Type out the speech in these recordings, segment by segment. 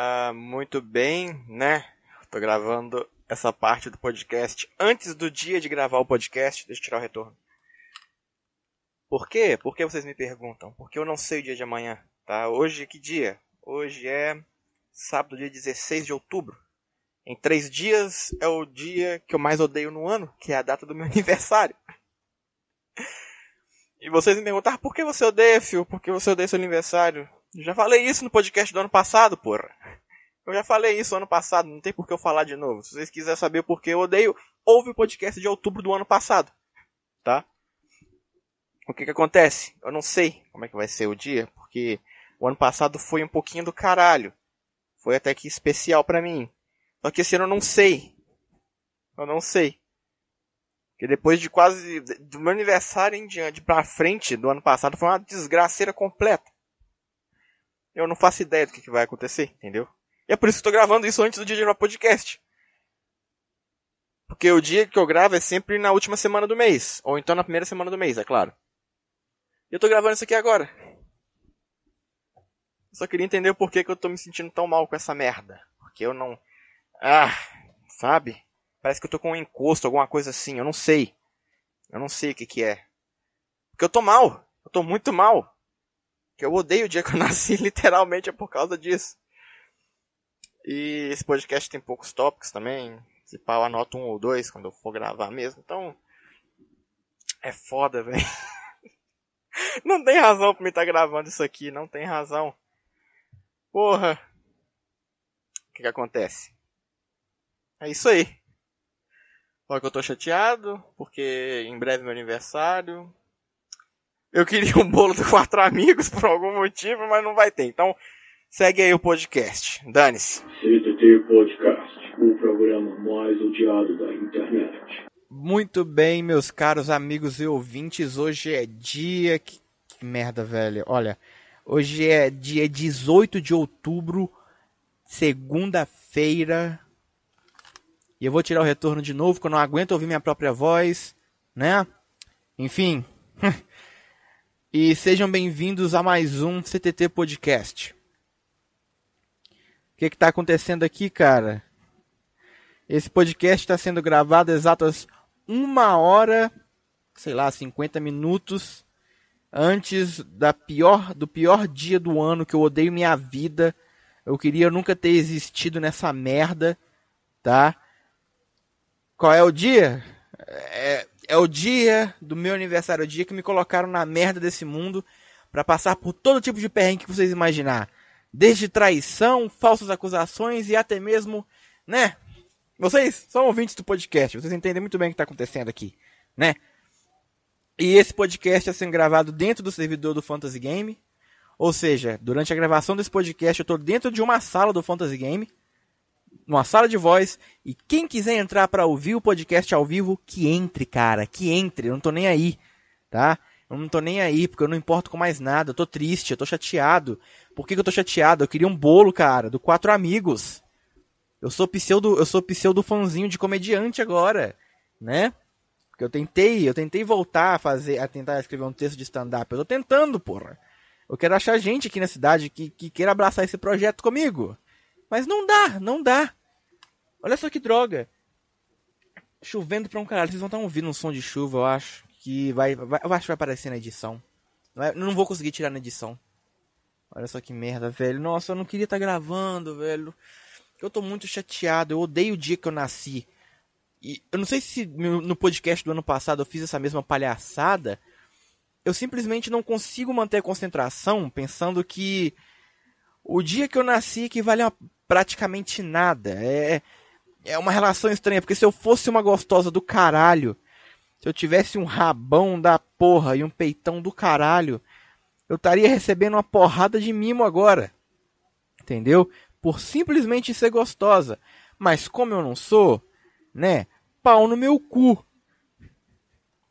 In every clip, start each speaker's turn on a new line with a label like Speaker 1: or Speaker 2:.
Speaker 1: Ah, muito bem, né? Tô gravando essa parte do podcast antes do dia de gravar o podcast. Deixa eu tirar o retorno. Por quê? Por que vocês me perguntam? Porque eu não sei o dia de amanhã, tá? Hoje que dia? Hoje é sábado, dia 16 de outubro. Em três dias é o dia que eu mais odeio no ano, que é a data do meu aniversário. E vocês me perguntaram por que você odeia, Phil? Por que você odeia seu aniversário? Já falei isso no podcast do ano passado, porra. Eu já falei isso ano passado, não tem por que eu falar de novo. Se vocês quiserem saber por que eu odeio, ouve o podcast de outubro do ano passado. Tá? O que que acontece? Eu não sei como é que vai ser o dia, porque o ano passado foi um pouquinho do caralho. Foi até que especial para mim. Só que esse ano eu não sei. Eu não sei. Porque depois de quase. do meu aniversário em diante pra frente do ano passado foi uma desgraceira completa. Eu não faço ideia do que, que vai acontecer, entendeu? E é por isso que estou gravando isso antes do dia de gravar podcast. Porque o dia que eu gravo é sempre na última semana do mês. Ou então na primeira semana do mês, é claro. E eu tô gravando isso aqui agora. Eu só queria entender o porquê que eu tô me sentindo tão mal com essa merda. Porque eu não. Ah, sabe? Parece que eu tô com um encosto, alguma coisa assim. Eu não sei. Eu não sei o que que é. Porque eu tô mal. Eu tô muito mal. Que eu odeio o dia que eu nasci, literalmente é por causa disso. E esse podcast tem poucos tópicos também. Se pau, anoto um ou dois quando eu for gravar mesmo. Então, é foda, velho. Não tem razão pra me estar tá gravando isso aqui, não tem razão. Porra. O que que acontece? É isso aí. Só que eu tô chateado, porque em breve é meu aniversário. Eu queria um bolo de quatro amigos por algum motivo, mas não vai ter. Então, segue aí o podcast. Dane-se.
Speaker 2: CTT Podcast, o programa mais odiado da internet.
Speaker 1: Muito bem, meus caros amigos e ouvintes. Hoje é dia. Que, que merda, velho. Olha, hoje é dia 18 de outubro, segunda-feira e eu vou tirar o retorno de novo, porque eu não aguento ouvir minha própria voz, né? Enfim. e sejam bem-vindos a mais um CTT Podcast. O que está acontecendo aqui, cara? Esse podcast está sendo gravado exatas uma hora, sei lá, 50 minutos antes da pior, do pior dia do ano que eu odeio minha vida. Eu queria nunca ter existido nessa merda, tá? Qual é o dia? É, é o dia do meu aniversário, o dia que me colocaram na merda desse mundo para passar por todo tipo de perrengue que vocês imaginar. Desde traição, falsas acusações e até mesmo, né? Vocês são ouvintes do podcast, vocês entendem muito bem o que está acontecendo aqui, né? E esse podcast está sendo gravado dentro do servidor do Fantasy Game. Ou seja, durante a gravação desse podcast eu estou dentro de uma sala do Fantasy Game numa sala de voz. E quem quiser entrar para ouvir o podcast ao vivo, que entre, cara, que entre. Eu não tô nem aí, tá? Eu não tô nem aí, porque eu não importo com mais nada. Eu tô triste, eu tô chateado. Por que, que eu tô chateado? Eu queria um bolo, cara, do Quatro Amigos. Eu sou pseudo, eu sou pseudo fãzinho de comediante agora, né? Porque eu tentei, eu tentei voltar a fazer, a tentar escrever um texto de stand-up. Eu tô tentando, porra. Eu quero achar gente aqui na cidade que, que queira abraçar esse projeto comigo. Mas não dá, não dá. Olha só que droga. Chovendo pra um caralho. Vocês vão estar ouvindo um som de chuva, eu acho. Que vai, vai eu acho que vai aparecer na edição. Não, é, não vou conseguir tirar na edição. Olha só que merda, velho. Nossa, eu não queria estar gravando, velho. Eu tô muito chateado. Eu odeio o dia que eu nasci. E eu não sei se no podcast do ano passado eu fiz essa mesma palhaçada. Eu simplesmente não consigo manter a concentração pensando que o dia que eu nasci equivale a praticamente nada. É, é uma relação estranha, porque se eu fosse uma gostosa do caralho, se eu tivesse um rabão da porra e um peitão do caralho, eu estaria recebendo uma porrada de mimo agora. Entendeu? Por simplesmente ser gostosa. Mas como eu não sou, né? Pau no meu cu.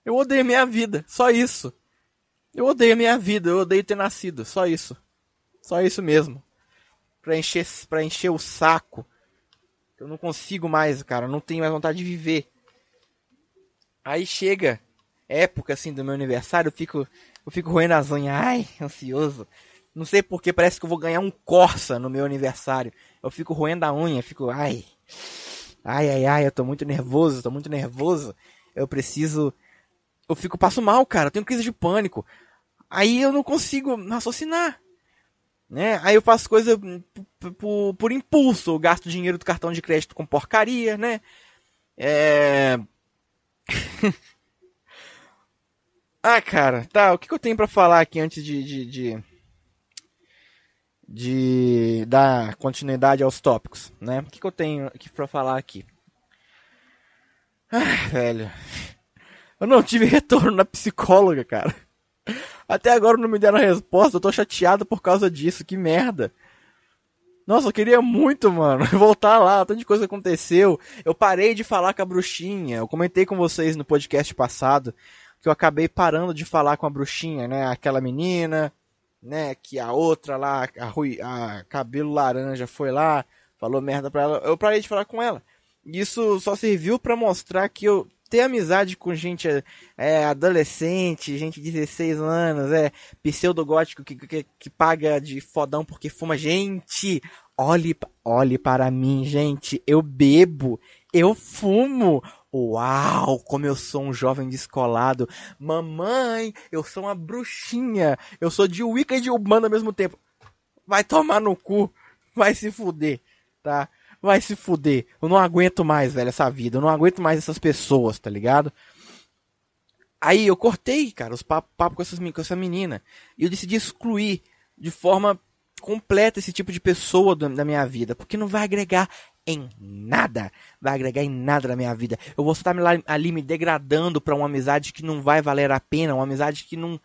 Speaker 1: Eu odeio minha vida, só isso. Eu odeio minha vida, eu odeio ter nascido, só isso. Só isso mesmo. Pra encher, pra encher o saco eu não consigo mais, cara. Não tenho mais vontade de viver. Aí chega época assim do meu aniversário, eu fico, eu fico roendo as unhas. Ai, ansioso. Não sei porque parece que eu vou ganhar um Corsa no meu aniversário. Eu fico roendo a unha, fico, ai. Ai, ai, ai, eu tô muito nervoso, tô muito nervoso. Eu preciso. Eu fico, passo mal, cara, eu tenho crise de pânico. Aí eu não consigo raciocinar. Né? Aí eu faço coisa por, impulso, eu gasto dinheiro do cartão de crédito com porcaria, né? É... ah, cara, tá, o que, que eu tenho para falar aqui antes de, de, de, de, dar continuidade aos tópicos, né? O que, que eu tenho aqui para falar aqui? Ah, velho, eu não tive retorno na psicóloga, cara. Até agora não me deram resposta, eu tô chateado por causa disso, que merda. Nossa, eu queria muito, mano, voltar lá, tanta coisa aconteceu. Eu parei de falar com a bruxinha, eu comentei com vocês no podcast passado que eu acabei parando de falar com a bruxinha, né? Aquela menina, né? Que a outra lá, a, Rui, a cabelo laranja foi lá, falou merda pra ela. Eu parei de falar com ela. Isso só serviu para mostrar que eu ter amizade com gente é, adolescente, gente de 16 anos, é pseudo-gótico que, que, que paga de fodão porque fuma. Gente, olhe, olhe para mim, gente. Eu bebo, eu fumo. Uau, como eu sou um jovem descolado. Mamãe, eu sou uma bruxinha. Eu sou de Wicca e de Umbanda ao mesmo tempo. Vai tomar no cu. Vai se fuder, tá? Vai se fuder. Eu não aguento mais, velho, essa vida. Eu não aguento mais essas pessoas, tá ligado? Aí eu cortei, cara, os papos papo com, com essa menina. E eu decidi excluir de forma completa esse tipo de pessoa da minha vida. Porque não vai agregar em nada. Vai agregar em nada na minha vida. Eu vou estar ali me degradando para uma amizade que não vai valer a pena. Uma amizade que não,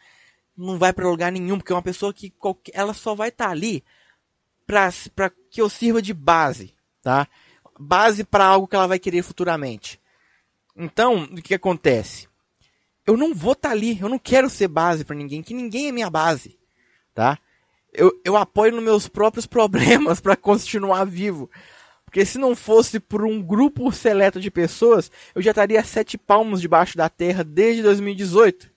Speaker 1: não vai para lugar nenhum. Porque é uma pessoa que qualquer, ela só vai estar ali para que eu sirva de base tá? Base para algo que ela vai querer futuramente. Então, o que acontece? Eu não vou estar tá ali, eu não quero ser base para ninguém, que ninguém é minha base, tá? Eu, eu apoio nos meus próprios problemas para continuar vivo. Porque se não fosse por um grupo seleto de pessoas, eu já estaria sete palmos debaixo da terra desde 2018.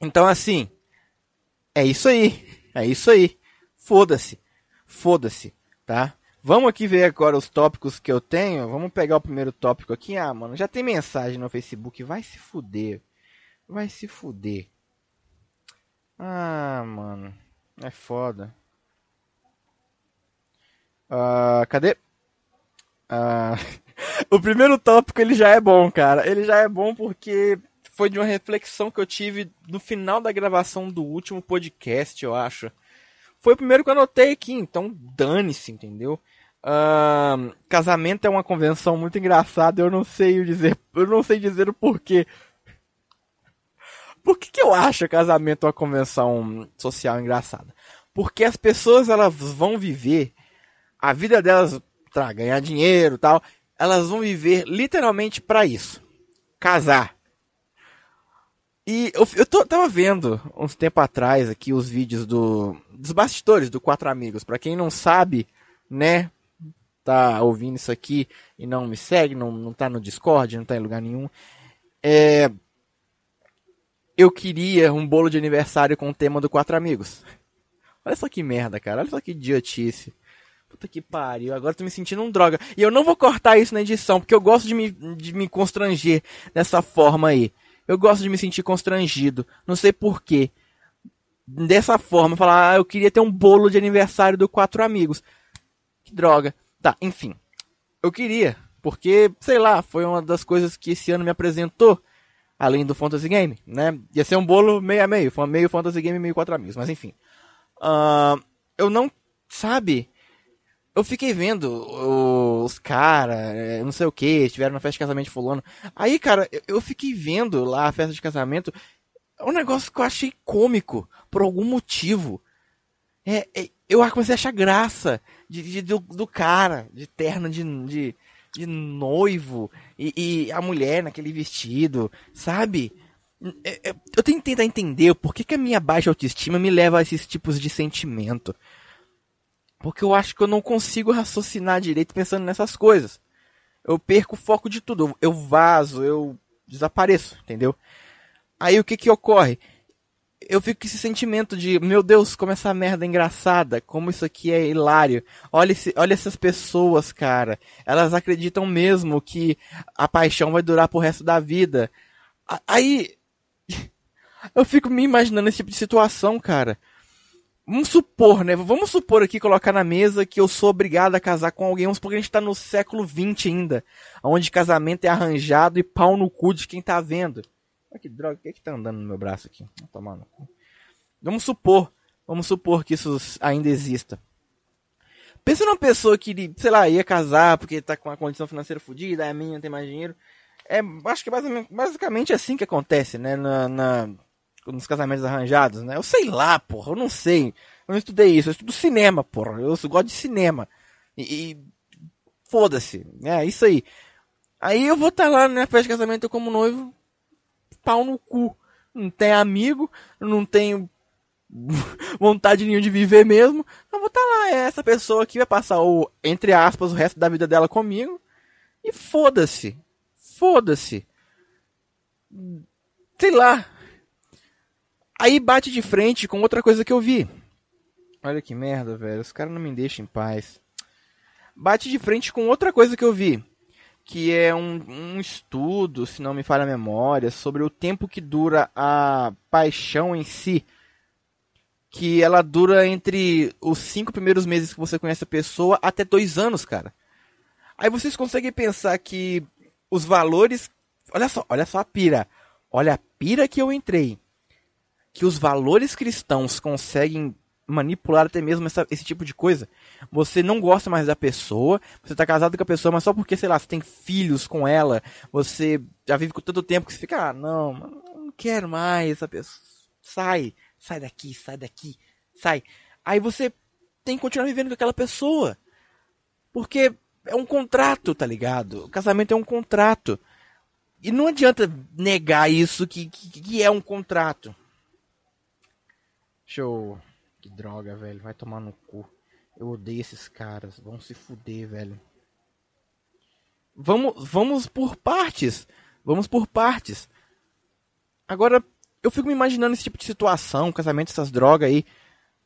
Speaker 1: Então, assim, é isso aí. É isso aí. Foda-se. Foda-se, tá? Vamos aqui ver agora os tópicos que eu tenho. Vamos pegar o primeiro tópico aqui. Ah, mano, já tem mensagem no Facebook. Vai se fuder. Vai se fuder. Ah, mano. É foda. Uh, cadê? Uh, o primeiro tópico ele já é bom, cara. Ele já é bom porque foi de uma reflexão que eu tive no final da gravação do último podcast, eu acho. Foi o primeiro que eu anotei aqui, então dane-se, entendeu? Uh, casamento é uma convenção muito engraçada, eu não sei dizer, eu não sei dizer o porquê. Por que, que eu acho casamento uma convenção social engraçada? Porque as pessoas elas vão viver a vida delas para ganhar dinheiro, tal, elas vão viver literalmente para isso, casar. E eu, eu tô, tava vendo uns tempo atrás aqui os vídeos do, dos bastidores do Quatro Amigos. Para quem não sabe, né, tá ouvindo isso aqui e não me segue, não, não tá no Discord, não tá em lugar nenhum. É, eu queria um bolo de aniversário com o tema do Quatro Amigos. Olha só que merda, cara. Olha só que idiotice. Puta que pariu. Agora tô me sentindo um droga. E eu não vou cortar isso na edição, porque eu gosto de me, de me constranger dessa forma aí. Eu gosto de me sentir constrangido. Não sei porquê. Dessa forma, falar, ah, eu queria ter um bolo de aniversário do Quatro Amigos. Que droga. Tá, enfim. Eu queria, porque, sei lá, foi uma das coisas que esse ano me apresentou, além do Fantasy Game, né? Ia ser um bolo meio a meio, meio Fantasy Game e meio quatro amigos, mas enfim. Uh, eu não, sabe, eu fiquei vendo os caras, é, não sei o que, estiveram na festa de casamento de fulano. Aí, cara, eu fiquei vendo lá a festa de casamento, um negócio que eu achei cômico, por algum motivo. É, é, eu comecei a achar graça de, de do, do, cara, de terno de, de, de noivo, e, e, a mulher naquele vestido, sabe? É, é, eu tenho que tentar entender por que, que a minha baixa autoestima me leva a esses tipos de sentimento. Porque eu acho que eu não consigo raciocinar direito pensando nessas coisas. Eu perco o foco de tudo. Eu vazo, eu desapareço, entendeu? Aí o que que ocorre? Eu fico com esse sentimento de, meu Deus, como essa merda é engraçada, como isso aqui é hilário. Olha, esse, olha essas pessoas, cara. Elas acreditam mesmo que a paixão vai durar pro resto da vida. Aí, eu fico me imaginando esse tipo de situação, cara. Vamos supor, né? Vamos supor aqui, colocar na mesa que eu sou obrigado a casar com alguém. Vamos supor que a gente tá no século XX ainda. Onde casamento é arranjado e pau no cu de quem tá vendo. Que droga, o que é que tá andando no meu braço aqui? Cu. Vamos supor, vamos supor que isso ainda exista. Pensa numa pessoa que, sei lá, ia casar porque tá com uma condição financeira fodida, a minha tem mais dinheiro. É, acho que é basicamente assim que acontece, né? Na, na, nos casamentos arranjados, né? Eu sei lá, porra, eu não sei. Eu não estudei isso, eu estudo cinema, porra. Eu gosto de cinema. E, e foda-se, é isso aí. Aí eu vou estar tá lá na festa de casamento como noivo, pau no cu. Não tem amigo, não tenho vontade nenhuma de viver mesmo. Eu vou estar tá lá, é essa pessoa que vai passar o, entre aspas, o resto da vida dela comigo. E foda-se. Foda-se. Sei lá. Aí bate de frente com outra coisa que eu vi. Olha que merda, velho. Os caras não me deixam em paz. Bate de frente com outra coisa que eu vi. Que é um, um estudo, se não me falha a memória, sobre o tempo que dura a paixão em si. Que ela dura entre os cinco primeiros meses que você conhece a pessoa até dois anos, cara. Aí vocês conseguem pensar que os valores. Olha só, olha só a pira. Olha a pira que eu entrei que os valores cristãos conseguem manipular até mesmo essa, esse tipo de coisa. Você não gosta mais da pessoa, você está casado com a pessoa, mas só porque, sei lá, você tem filhos com ela, você já vive com tanto tempo que você fica, ah, não, não quero mais essa pessoa. Sai, sai daqui, sai daqui, sai. Aí você tem que continuar vivendo com aquela pessoa. Porque é um contrato, tá ligado? O casamento é um contrato. E não adianta negar isso que, que, que é um contrato. Deixa eu. Que droga, velho. Vai tomar no cu. Eu odeio esses caras. Vão se fuder, velho. Vamos, vamos por partes. Vamos por partes. Agora, eu fico me imaginando esse tipo de situação, casamento, essas drogas aí.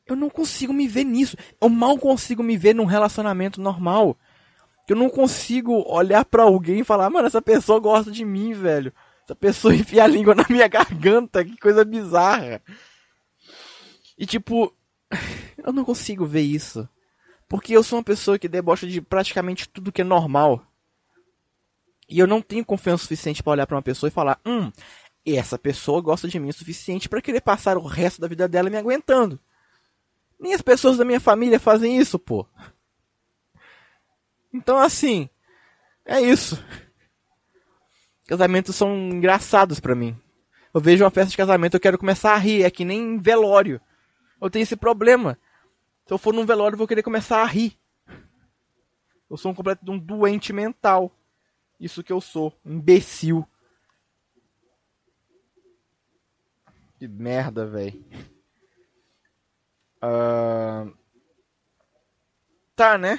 Speaker 1: Eu não consigo me ver nisso. Eu mal consigo me ver num relacionamento normal. Eu não consigo olhar para alguém e falar, mano, essa pessoa gosta de mim, velho. Essa pessoa enfia a língua na minha garganta, que coisa bizarra. E tipo, eu não consigo ver isso. Porque eu sou uma pessoa que debocha de praticamente tudo que é normal. E eu não tenho confiança suficiente para olhar para uma pessoa e falar: "Hum, essa pessoa gosta de mim o suficiente para querer passar o resto da vida dela me aguentando". Nem as pessoas da minha família fazem isso, pô. Então assim, é isso. Casamentos são engraçados para mim. Eu vejo uma festa de casamento, eu quero começar a rir, é que nem velório. Eu tenho esse problema. Se eu for num velório, eu vou querer começar a rir. Eu sou um completo de um doente mental. Isso que eu sou. Imbecil. Que merda, velho. Uh... Tá, né?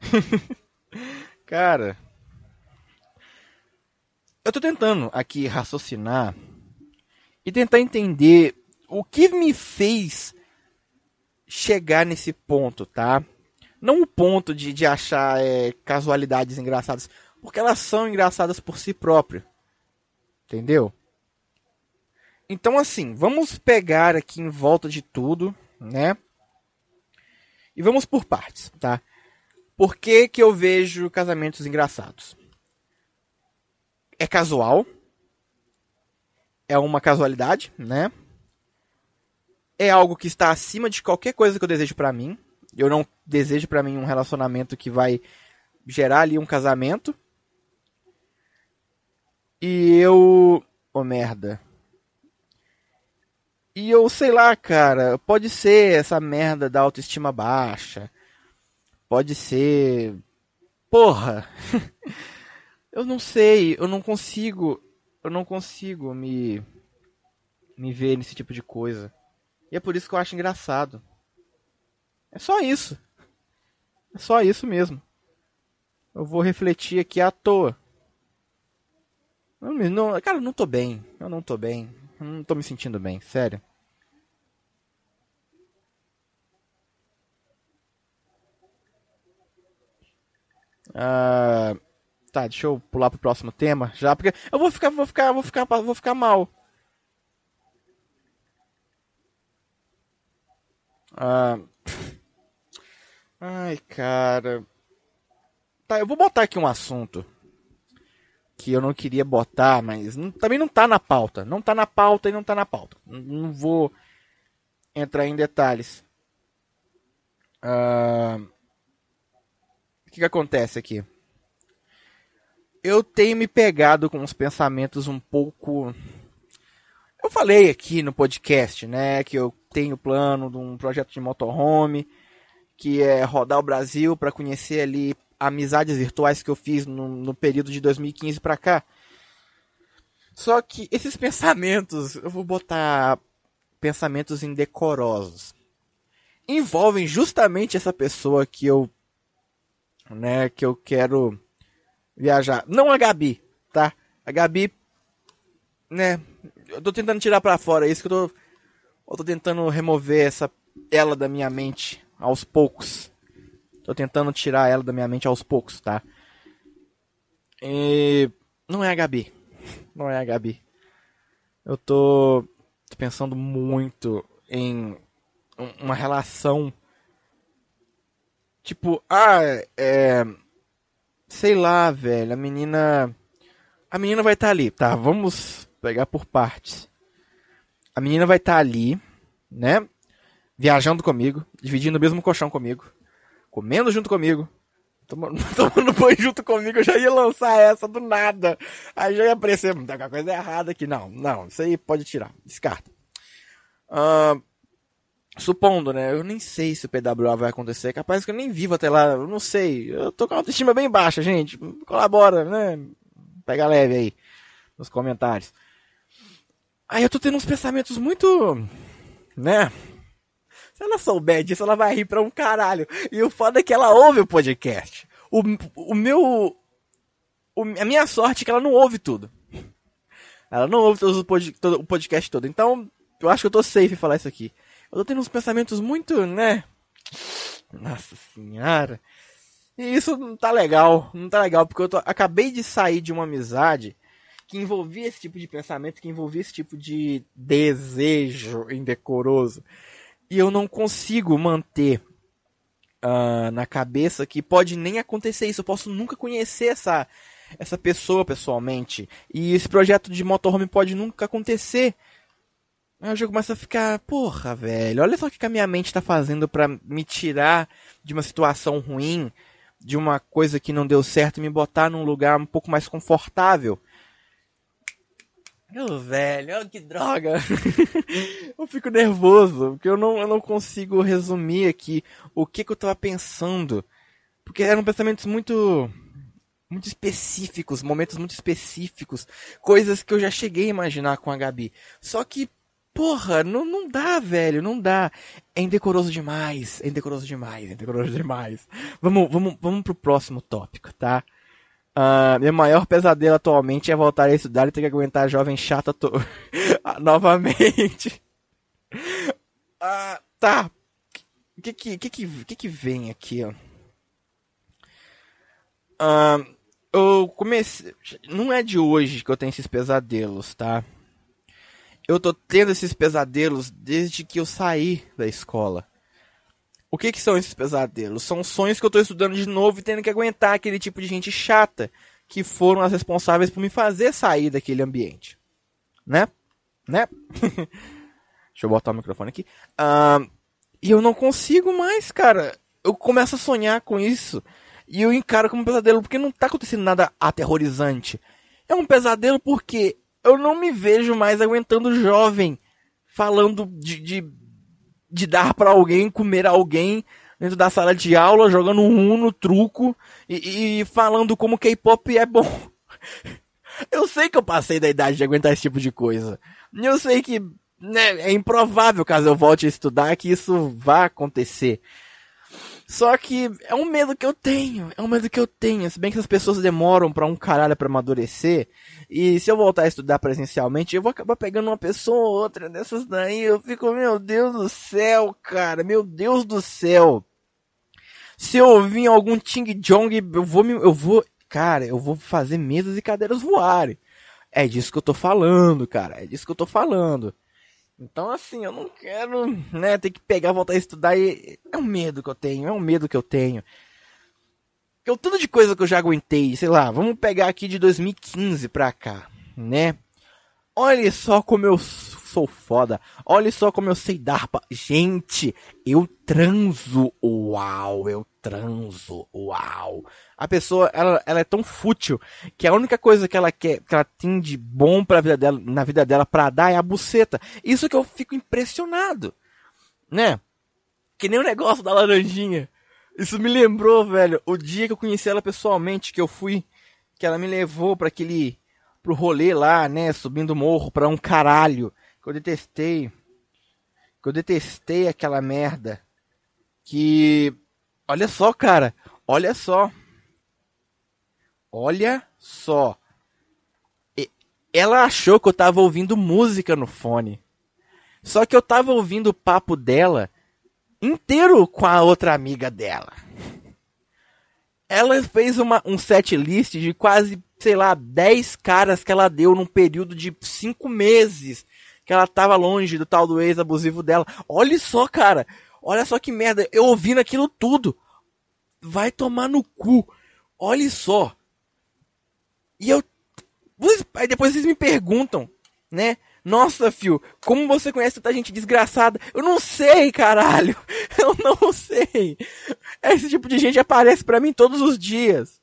Speaker 1: Cara. Eu tô tentando aqui raciocinar e tentar entender o que me fez chegar nesse ponto, tá? Não o ponto de, de achar é, casualidades engraçadas, porque elas são engraçadas por si próprias. Entendeu? Então, assim, vamos pegar aqui em volta de tudo, né? E vamos por partes, tá? Por que, que eu vejo casamentos engraçados? É casual. É uma casualidade, né? É algo que está acima de qualquer coisa que eu desejo para mim. Eu não desejo para mim um relacionamento que vai gerar ali um casamento. E eu. Oh merda. E eu sei lá, cara, pode ser essa merda da autoestima baixa. Pode ser. Porra! eu não sei, eu não consigo. Eu não consigo me. me ver nesse tipo de coisa. E é por isso que eu acho engraçado. É só isso. É só isso mesmo. Eu vou refletir aqui à toa. Não, cara, eu não tô bem. Eu não tô bem. Não tô me sentindo bem, sério. Ah, tá, deixa eu pular pro próximo tema já, porque eu vou ficar, vou ficar, vou ficar, vou ficar mal. Ah, ai, cara. Tá, eu vou botar aqui um assunto que eu não queria botar, mas não, também não tá na pauta. Não tá na pauta e não tá na pauta. Não, não vou entrar em detalhes. Uh, o que, que acontece aqui? Eu tenho me pegado com uns pensamentos um pouco. Eu falei aqui no podcast, né, que eu tenho plano de um projeto de motorhome, que é rodar o Brasil para conhecer ali amizades virtuais que eu fiz no, no período de 2015 para cá. Só que esses pensamentos, eu vou botar pensamentos indecorosos, envolvem justamente essa pessoa que eu, né, que eu quero viajar. Não a Gabi, tá? A Gabi, né, eu tô tentando tirar para fora isso que eu tô, eu tô tentando remover essa ela da minha mente aos poucos. Tô tentando tirar ela da minha mente aos poucos, tá? E não é a Gabi. Não é a Gabi. Eu tô pensando muito em uma relação. Tipo, ah, é. Sei lá, velho. A menina. A menina vai estar tá ali, tá? Vamos pegar por partes. A menina vai estar tá ali, né? Viajando comigo, dividindo o mesmo colchão comigo comendo junto comigo, tomando, tomando banho junto comigo, eu já ia lançar essa do nada. Aí já ia aparecer, tá alguma coisa errada aqui. Não, não, isso aí pode tirar, descarta. Uh, supondo, né? Eu nem sei se o PWA vai acontecer. Capaz que eu nem vivo até lá. Eu não sei. Eu tô com a autoestima bem baixa, gente. Colabora, né? Pega leve aí. Nos comentários. Aí eu tô tendo uns pensamentos muito. Né? Se ela souber disso, ela vai rir pra um caralho. E o foda é que ela ouve o podcast. O, o meu. O, a minha sorte é que ela não ouve tudo. Ela não ouve todo o, pod, todo, o podcast todo. Então, eu acho que eu tô safe falar isso aqui. Eu tô tendo uns pensamentos muito, né? Nossa senhora. E isso não tá legal. Não tá legal, porque eu tô, acabei de sair de uma amizade que envolvia esse tipo de pensamento, que envolvia esse tipo de desejo indecoroso e eu não consigo manter uh, na cabeça que pode nem acontecer isso. Eu posso nunca conhecer essa, essa pessoa pessoalmente. E esse projeto de motorhome pode nunca acontecer. Aí o jogo começa a ficar, porra, velho, olha só o que a minha mente está fazendo para me tirar de uma situação ruim, de uma coisa que não deu certo e me botar num lugar um pouco mais confortável. Ô, velho, que droga. eu fico nervoso, porque eu não, eu não consigo resumir aqui o que, que eu tava pensando. Porque eram pensamentos muito muito específicos, momentos muito específicos, coisas que eu já cheguei a imaginar com a Gabi. Só que, porra, não, não dá, velho, não dá. É indecoroso demais, é indecoroso demais, é indecoroso demais. Vamos, vamos, vamos pro próximo tópico, tá? Uh, meu maior pesadelo atualmente é voltar a estudar e ter que aguentar a jovem chata to... novamente. Uh, tá. O que que, que, que, que, que vem aqui, ó? Uh, eu comecei. Não é de hoje que eu tenho esses pesadelos, tá? Eu tô tendo esses pesadelos desde que eu saí da escola. O que, que são esses pesadelos? São sonhos que eu estou estudando de novo e tendo que aguentar aquele tipo de gente chata que foram as responsáveis por me fazer sair daquele ambiente. Né? Né? Deixa eu botar o microfone aqui. Uh, e eu não consigo mais, cara. Eu começo a sonhar com isso. E eu encaro como um pesadelo, porque não está acontecendo nada aterrorizante. É um pesadelo porque eu não me vejo mais aguentando jovem falando de, de de dar para alguém comer alguém dentro da sala de aula, jogando um uno, truco e, e falando como K-pop é bom. Eu sei que eu passei da idade de aguentar esse tipo de coisa. Eu sei que né, é improvável, caso eu volte a estudar, que isso vá acontecer. Só que é um medo que eu tenho, é um medo que eu tenho. Se bem que essas pessoas demoram pra um caralho pra amadurecer. E se eu voltar a estudar presencialmente, eu vou acabar pegando uma pessoa ou outra dessas daí. Eu fico, meu Deus do céu, cara, meu Deus do céu. Se eu ouvir algum Ting Jong, eu vou me, eu vou, cara, eu vou fazer mesas e cadeiras voarem. É disso que eu tô falando, cara, é disso que eu tô falando. Então, assim, eu não quero, né, ter que pegar, voltar a estudar e é um medo que eu tenho, é um medo que eu tenho. Que o tanto de coisa que eu já aguentei, sei lá, vamos pegar aqui de 2015 pra cá, né? Olha só como eu sou foda. Olha só como eu sei dar. Pa... Gente, eu transo. Uau, eu transo. Uau. A pessoa, ela, ela é tão fútil que a única coisa que ela quer, que ela tem de bom pra vida dela, na vida dela pra dar é a buceta. Isso que eu fico impressionado. Né? Que nem o negócio da laranjinha. Isso me lembrou, velho, o dia que eu conheci ela pessoalmente, que eu fui, que ela me levou para aquele pro rolê lá, né, subindo o morro pra um caralho, que eu detestei. Que eu detestei aquela merda. Que olha só, cara, olha só. Olha só. Ela achou que eu tava ouvindo música no fone. Só que eu tava ouvindo o papo dela inteiro com a outra amiga dela. Ela fez uma, um set list de quase sei lá, 10 caras que ela deu num período de 5 meses que ela tava longe do tal do ex abusivo dela. Olha só, cara. Olha só que merda. Eu ouvindo aquilo tudo. Vai tomar no cu. Olha só. E eu. Aí depois vocês me perguntam, né? Nossa, fio, como você conhece tanta gente desgraçada? Eu não sei, caralho. Eu não sei. Esse tipo de gente aparece para mim todos os dias.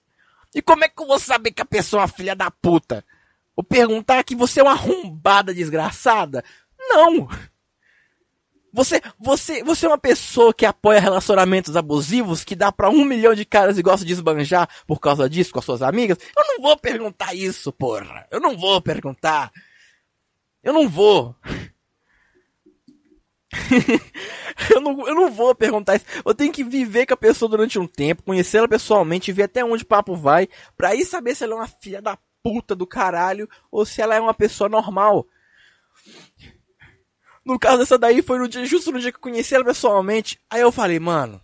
Speaker 1: E como é que eu vou saber que a pessoa é uma filha da puta? Vou perguntar que você é uma arrombada desgraçada? Não! Você, você, você é uma pessoa que apoia relacionamentos abusivos, que dá pra um milhão de caras e gosta de esbanjar por causa disso com as suas amigas? Eu não vou perguntar isso, porra! Eu não vou perguntar! Eu não vou! eu, não, eu não vou perguntar isso. Eu tenho que viver com a pessoa durante um tempo, conhecer ela pessoalmente, ver até onde o papo vai, pra aí saber se ela é uma filha da puta do caralho ou se ela é uma pessoa normal. No caso dessa daí, foi no dia, justo no dia que eu conheci ela pessoalmente. Aí eu falei, mano,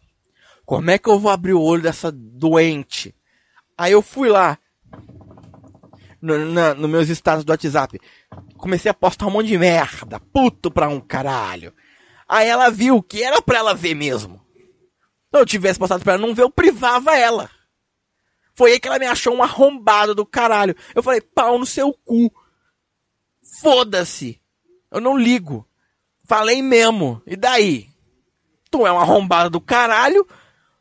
Speaker 1: como é que eu vou abrir o olho dessa doente? Aí eu fui lá, no, no meus status do WhatsApp. Comecei a postar um monte de merda, puto pra um caralho. Aí ela viu que era pra ela ver mesmo. Se eu tivesse postado pra ela não ver, eu privava ela. Foi aí que ela me achou um arrombado do caralho. Eu falei, pau no seu cu. Foda-se. Eu não ligo. Falei mesmo. E daí? Tu é um arrombado do caralho.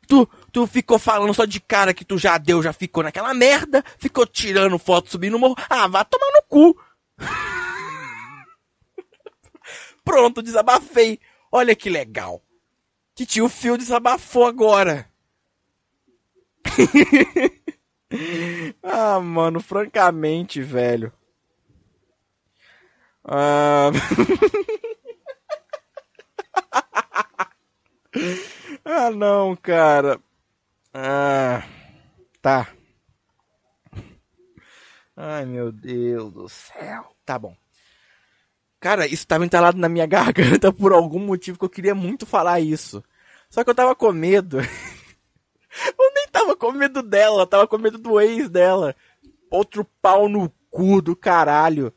Speaker 1: Tu, tu ficou falando só de cara que tu já deu, já ficou naquela merda. Ficou tirando foto subindo no morro. Ah, vá tomar no cu. Pronto, desabafei. Olha que legal. Que tio Phil desabafou agora. ah, mano, francamente, velho. Ah... ah, não, cara. Ah, tá. Ai, meu Deus do céu. Tá bom. Cara, isso estava entalado na minha garganta por algum motivo que eu queria muito falar isso. Só que eu tava com medo. eu nem tava com medo dela, tava com medo do ex dela. Outro pau no cu do caralho.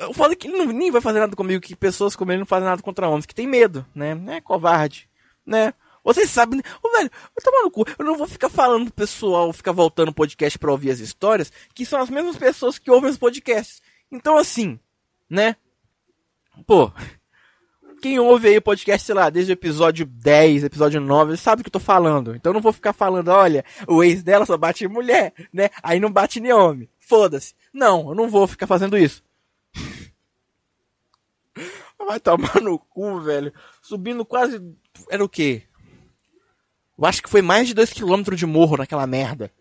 Speaker 1: Eu falo que ele não, nem vai fazer nada comigo, que pessoas como ele não fazem nada contra homens, que tem medo, né? É covarde, né? Vocês sabem. Ô, velho, eu tô cu. Eu não vou ficar falando pro pessoal ficar voltando o podcast pra ouvir as histórias, que são as mesmas pessoas que ouvem os podcasts. Então, assim, né? Pô, quem ouve aí o podcast, sei lá, desde o episódio 10, episódio 9, sabe o que eu tô falando. Então eu não vou ficar falando, olha, o ex dela só bate em mulher, né? Aí não bate em homem. Foda-se. Não, eu não vou ficar fazendo isso. Vai tomar no cu, velho. Subindo quase. Era o quê? Eu acho que foi mais de 2km de morro naquela merda.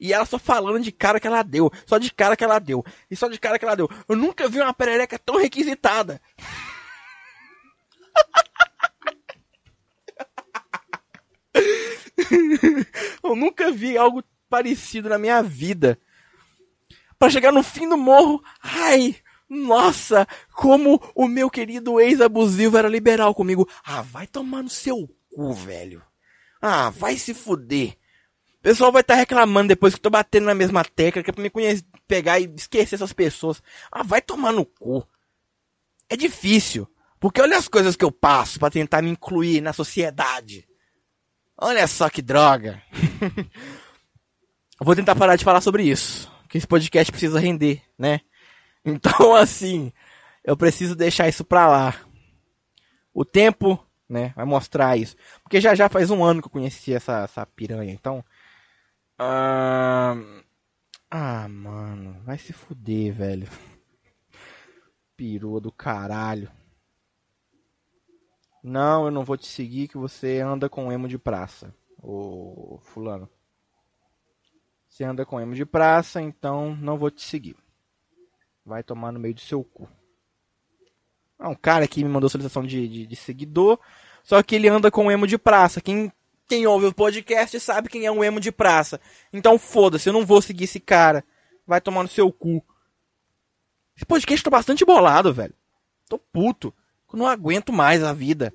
Speaker 1: E ela só falando de cara que ela deu. Só de cara que ela deu. E só de cara que ela deu. Eu nunca vi uma perereca tão requisitada. eu nunca vi algo parecido na minha vida. Para chegar no fim do morro, ai, nossa, como o meu querido ex-abusivo era liberal comigo. Ah, vai tomar no seu cu, velho. Ah, vai se fuder. O pessoal vai estar tá reclamando depois que eu tô batendo na mesma tecla, que é pra me conhecer, pegar e esquecer essas pessoas. Ah, vai tomar no cu. É difícil. Porque olha as coisas que eu passo para tentar me incluir na sociedade. Olha só que droga. vou tentar parar de falar sobre isso. Que esse podcast precisa render, né? Então, assim, eu preciso deixar isso pra lá. O tempo, né, vai mostrar isso. Porque já já faz um ano que eu conheci essa, essa piranha. Então, ah, ah, mano, vai se fuder, velho. Perua do caralho. Não, eu não vou te seguir que você anda com emo de praça, ô fulano. Você anda com emo de praça, então não vou te seguir. Vai tomar no meio do seu cu. Ah, um cara aqui me mandou solicitação de, de, de seguidor, só que ele anda com emo de praça. Quem quem ouve o podcast sabe quem é um emo de praça. Então foda-se, eu não vou seguir esse cara. Vai tomar no seu cu. Esse podcast tá bastante bolado, velho. Tô puto. Eu não aguento mais a vida.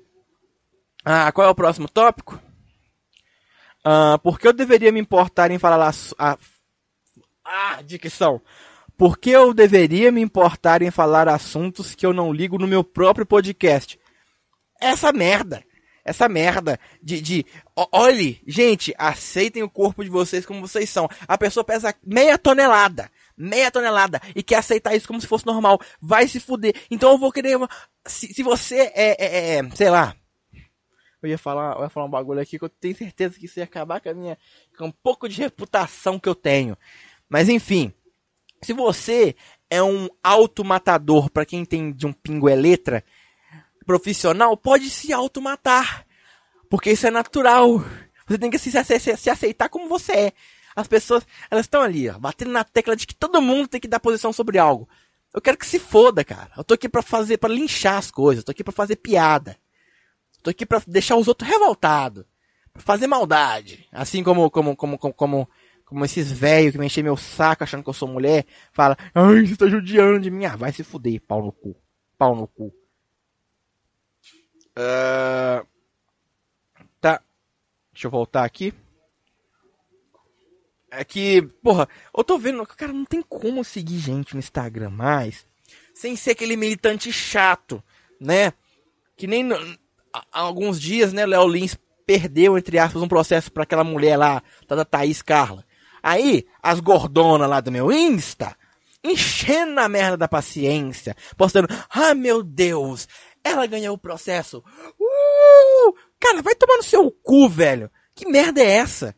Speaker 1: Ah, qual é o próximo tópico? Ah, por que eu deveria me importar em falar a, a, ah, dicção. Por que eu deveria me importar em falar assuntos que eu não ligo no meu próprio podcast? Essa merda essa merda de, de olhe, gente, aceitem o corpo de vocês como vocês são. A pessoa pesa meia tonelada, meia tonelada e quer aceitar isso como se fosse normal. Vai se fuder. Então eu vou querer, se, se você é, é, é, sei lá, eu ia falar, eu ia falar um bagulho aqui que eu tenho certeza que isso ia acabar com a minha, com um pouco de reputação que eu tenho. Mas enfim, se você é um automatador para quem tem de um pingo é letra, profissional pode se automatar. Porque isso é natural. Você tem que se, se, se aceitar como você é. As pessoas, elas estão ali, ó, batendo na tecla de que todo mundo tem que dar posição sobre algo. Eu quero que se foda, cara. Eu tô aqui pra fazer, para linchar as coisas. Eu tô aqui pra fazer piada. Tô aqui pra deixar os outros revoltados. Pra fazer maldade. Assim como, como, como, como, como, como esses velhos que me enchem meu saco achando que eu sou mulher. Fala, ai, você tá judiando de mim. Ah, vai se fuder, pau no cu. Pau no cu. Uh, tá. Deixa eu voltar aqui. É que, porra, eu tô vendo, cara, não tem como seguir gente no Instagram mais sem ser aquele militante chato, né? Que nem há alguns dias, né, Léo Lins perdeu, entre aspas, um processo para aquela mulher lá, tá da Thaís Carla. Aí, as gordonas lá do meu Insta, enchendo a merda da paciência, postando, ah, meu Deus, ela ganhou o processo. Uh! Cara, vai tomar no seu cu, velho. Que merda é essa?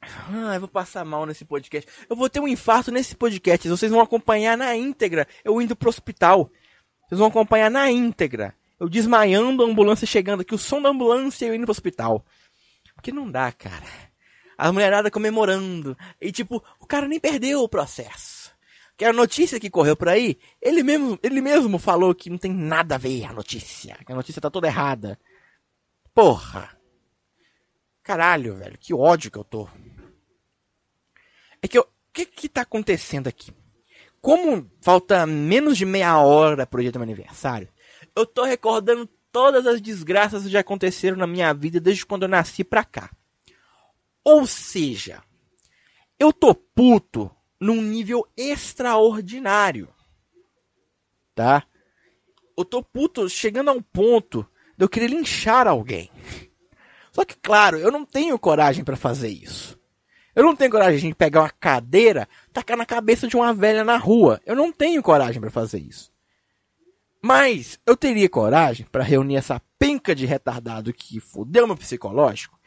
Speaker 1: Ah, eu vou passar mal nesse podcast. Eu vou ter um infarto nesse podcast. Vocês vão acompanhar na íntegra. Eu indo pro hospital. Vocês vão acompanhar na íntegra. Eu desmaiando, a ambulância chegando aqui, o som da ambulância e eu indo pro hospital. Porque não dá, cara. A mulherada comemorando. E tipo, o cara nem perdeu o processo. Que a notícia que correu por aí, ele mesmo, ele mesmo falou que não tem nada a ver a notícia. Que a notícia tá toda errada. Porra. Caralho, velho. Que ódio que eu tô. É que eu. O que que tá acontecendo aqui? Como falta menos de meia hora pro dia do meu aniversário, eu tô recordando todas as desgraças que já aconteceram na minha vida desde quando eu nasci pra cá. Ou seja, eu tô puto num nível extraordinário. Tá? Eu tô puto chegando a um ponto de eu querer linchar alguém. Só que, claro, eu não tenho coragem para fazer isso. Eu não tenho coragem de pegar uma cadeira, tacar na cabeça de uma velha na rua. Eu não tenho coragem para fazer isso. Mas eu teria coragem para reunir essa penca de retardado que fudeu meu psicológico,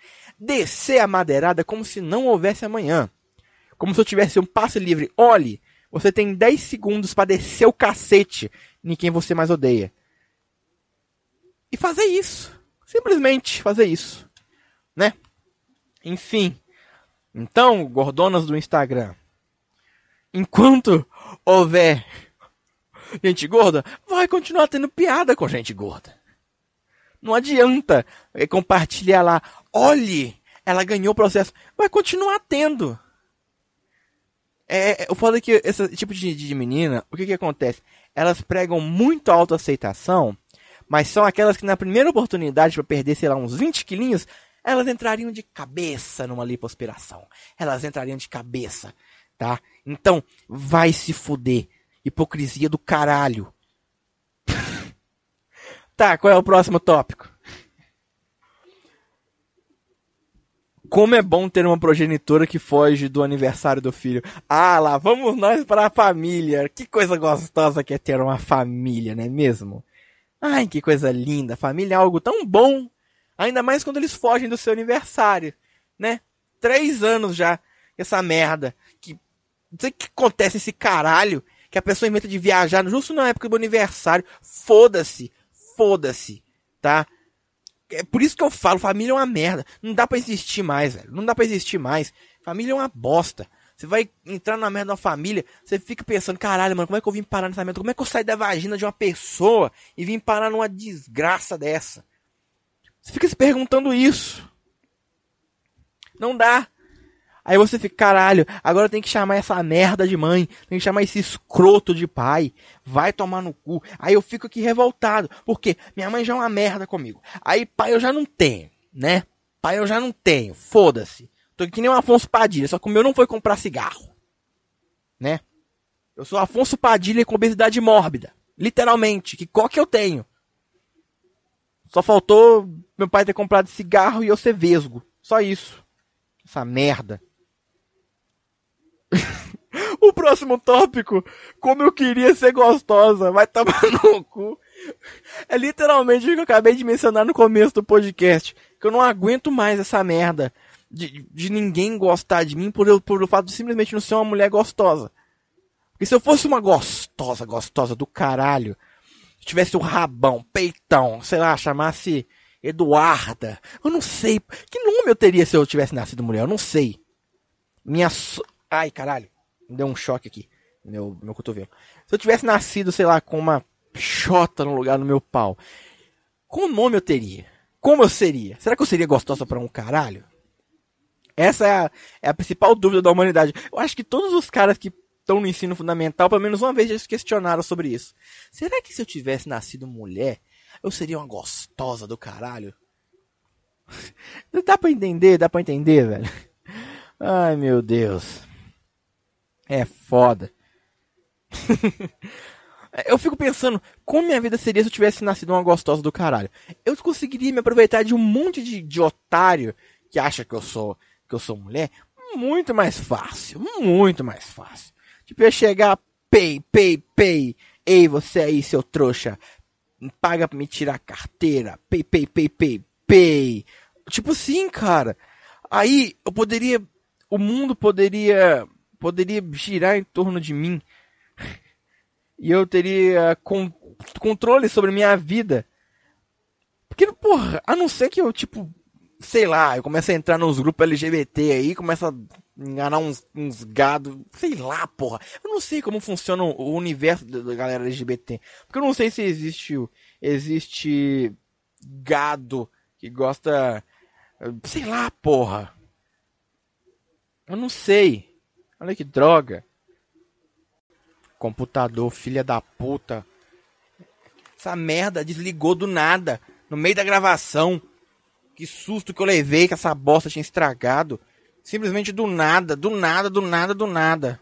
Speaker 1: descer a madeirada como se não houvesse amanhã. Como se eu tivesse um passe livre. Olhe, você tem 10 segundos para descer o cacete em quem você mais odeia. E fazer isso. Simplesmente fazer isso. Né? Enfim. Então, gordonas do Instagram. Enquanto houver gente gorda, vai continuar tendo piada com gente gorda. Não adianta compartilhar lá. Olhe, ela ganhou o processo. Vai continuar tendo. É, o foda é que esse tipo de, de menina, o que que acontece? Elas pregam muito autoaceitação, mas são aquelas que na primeira oportunidade para perder, sei lá, uns 20 quilinhos, elas entrariam de cabeça numa lipoaspiração. Elas entrariam de cabeça, tá? Então, vai se fuder. Hipocrisia do caralho. tá, qual é o próximo tópico? Como é bom ter uma progenitora que foge do aniversário do filho. Ah, lá vamos nós para a família. Que coisa gostosa que é ter uma família, não é mesmo? Ai, que coisa linda. Família é algo tão bom. Ainda mais quando eles fogem do seu aniversário, né? Três anos já, essa merda. Que, não sei o que acontece esse caralho. Que a pessoa inventa de viajar justo na época do aniversário. Foda-se. Foda-se. Tá? É por isso que eu falo, família é uma merda. Não dá para existir mais, velho. Não dá para existir mais. Família é uma bosta. Você vai entrar na merda da família, você fica pensando, caralho, mano, como é que eu vim parar nessa merda? Como é que eu saio da vagina de uma pessoa e vim parar numa desgraça dessa? Você fica se perguntando isso. Não dá. Aí você fica, caralho, agora tem que chamar essa merda de mãe, tem que chamar esse escroto de pai, vai tomar no cu. Aí eu fico aqui revoltado, porque minha mãe já é uma merda comigo. Aí pai eu já não tenho, né? Pai eu já não tenho, foda-se. Tô que nem o Afonso Padilha, só que o meu não foi comprar cigarro, né? Eu sou Afonso Padilha com obesidade mórbida, literalmente, que qual que eu tenho? Só faltou meu pai ter comprado cigarro e eu ser vesgo, só isso. Essa merda. o próximo tópico, como eu queria ser gostosa, vai tomar no cu. É literalmente o que eu acabei de mencionar no começo do podcast. Que eu não aguento mais essa merda de, de ninguém gostar de mim por, eu, por o fato de simplesmente não ser uma mulher gostosa. Porque se eu fosse uma gostosa, gostosa do caralho, se tivesse o rabão, peitão, sei lá, chamasse Eduarda, eu não sei. Que nome eu teria se eu tivesse nascido mulher? Eu não sei. Minha. So... Ai, caralho. Deu um choque aqui. Meu, meu cotovelo. Se eu tivesse nascido, sei lá, com uma chota no lugar do meu pau, qual nome eu teria? Como eu seria? Será que eu seria gostosa para um caralho? Essa é a, é a principal dúvida da humanidade. Eu acho que todos os caras que estão no ensino fundamental, pelo menos uma vez, já se questionaram sobre isso. Será que se eu tivesse nascido mulher, eu seria uma gostosa do caralho? Dá pra entender? Dá pra entender, velho? Ai, meu Deus. É foda. eu fico pensando, como minha vida seria se eu tivesse nascido uma gostosa do caralho? Eu conseguiria me aproveitar de um monte de, de otário que acha que eu sou que eu sou mulher, muito mais fácil, muito mais fácil. Tipo, eu chegar, pay, pay, pay, ei, você aí, seu trouxa, paga pra me tirar a carteira, pay, pay, pay, pay, pay. Tipo assim, cara. Aí eu poderia, o mundo poderia, poderia girar em torno de mim. E eu teria con controle sobre minha vida. Porque, porra, a não ser que eu, tipo, sei lá, eu começo a entrar nos grupos LGBT aí, começo a enganar uns, uns gado, sei lá, porra. Eu não sei como funciona o universo da galera LGBT. Porque eu não sei se existe, existe gado que gosta, sei lá, porra. Eu não sei. Olha que droga. Computador, filha da puta. Essa merda desligou do nada, no meio da gravação. Que susto que eu levei que essa bosta tinha estragado. Simplesmente do nada, do nada, do nada, do nada.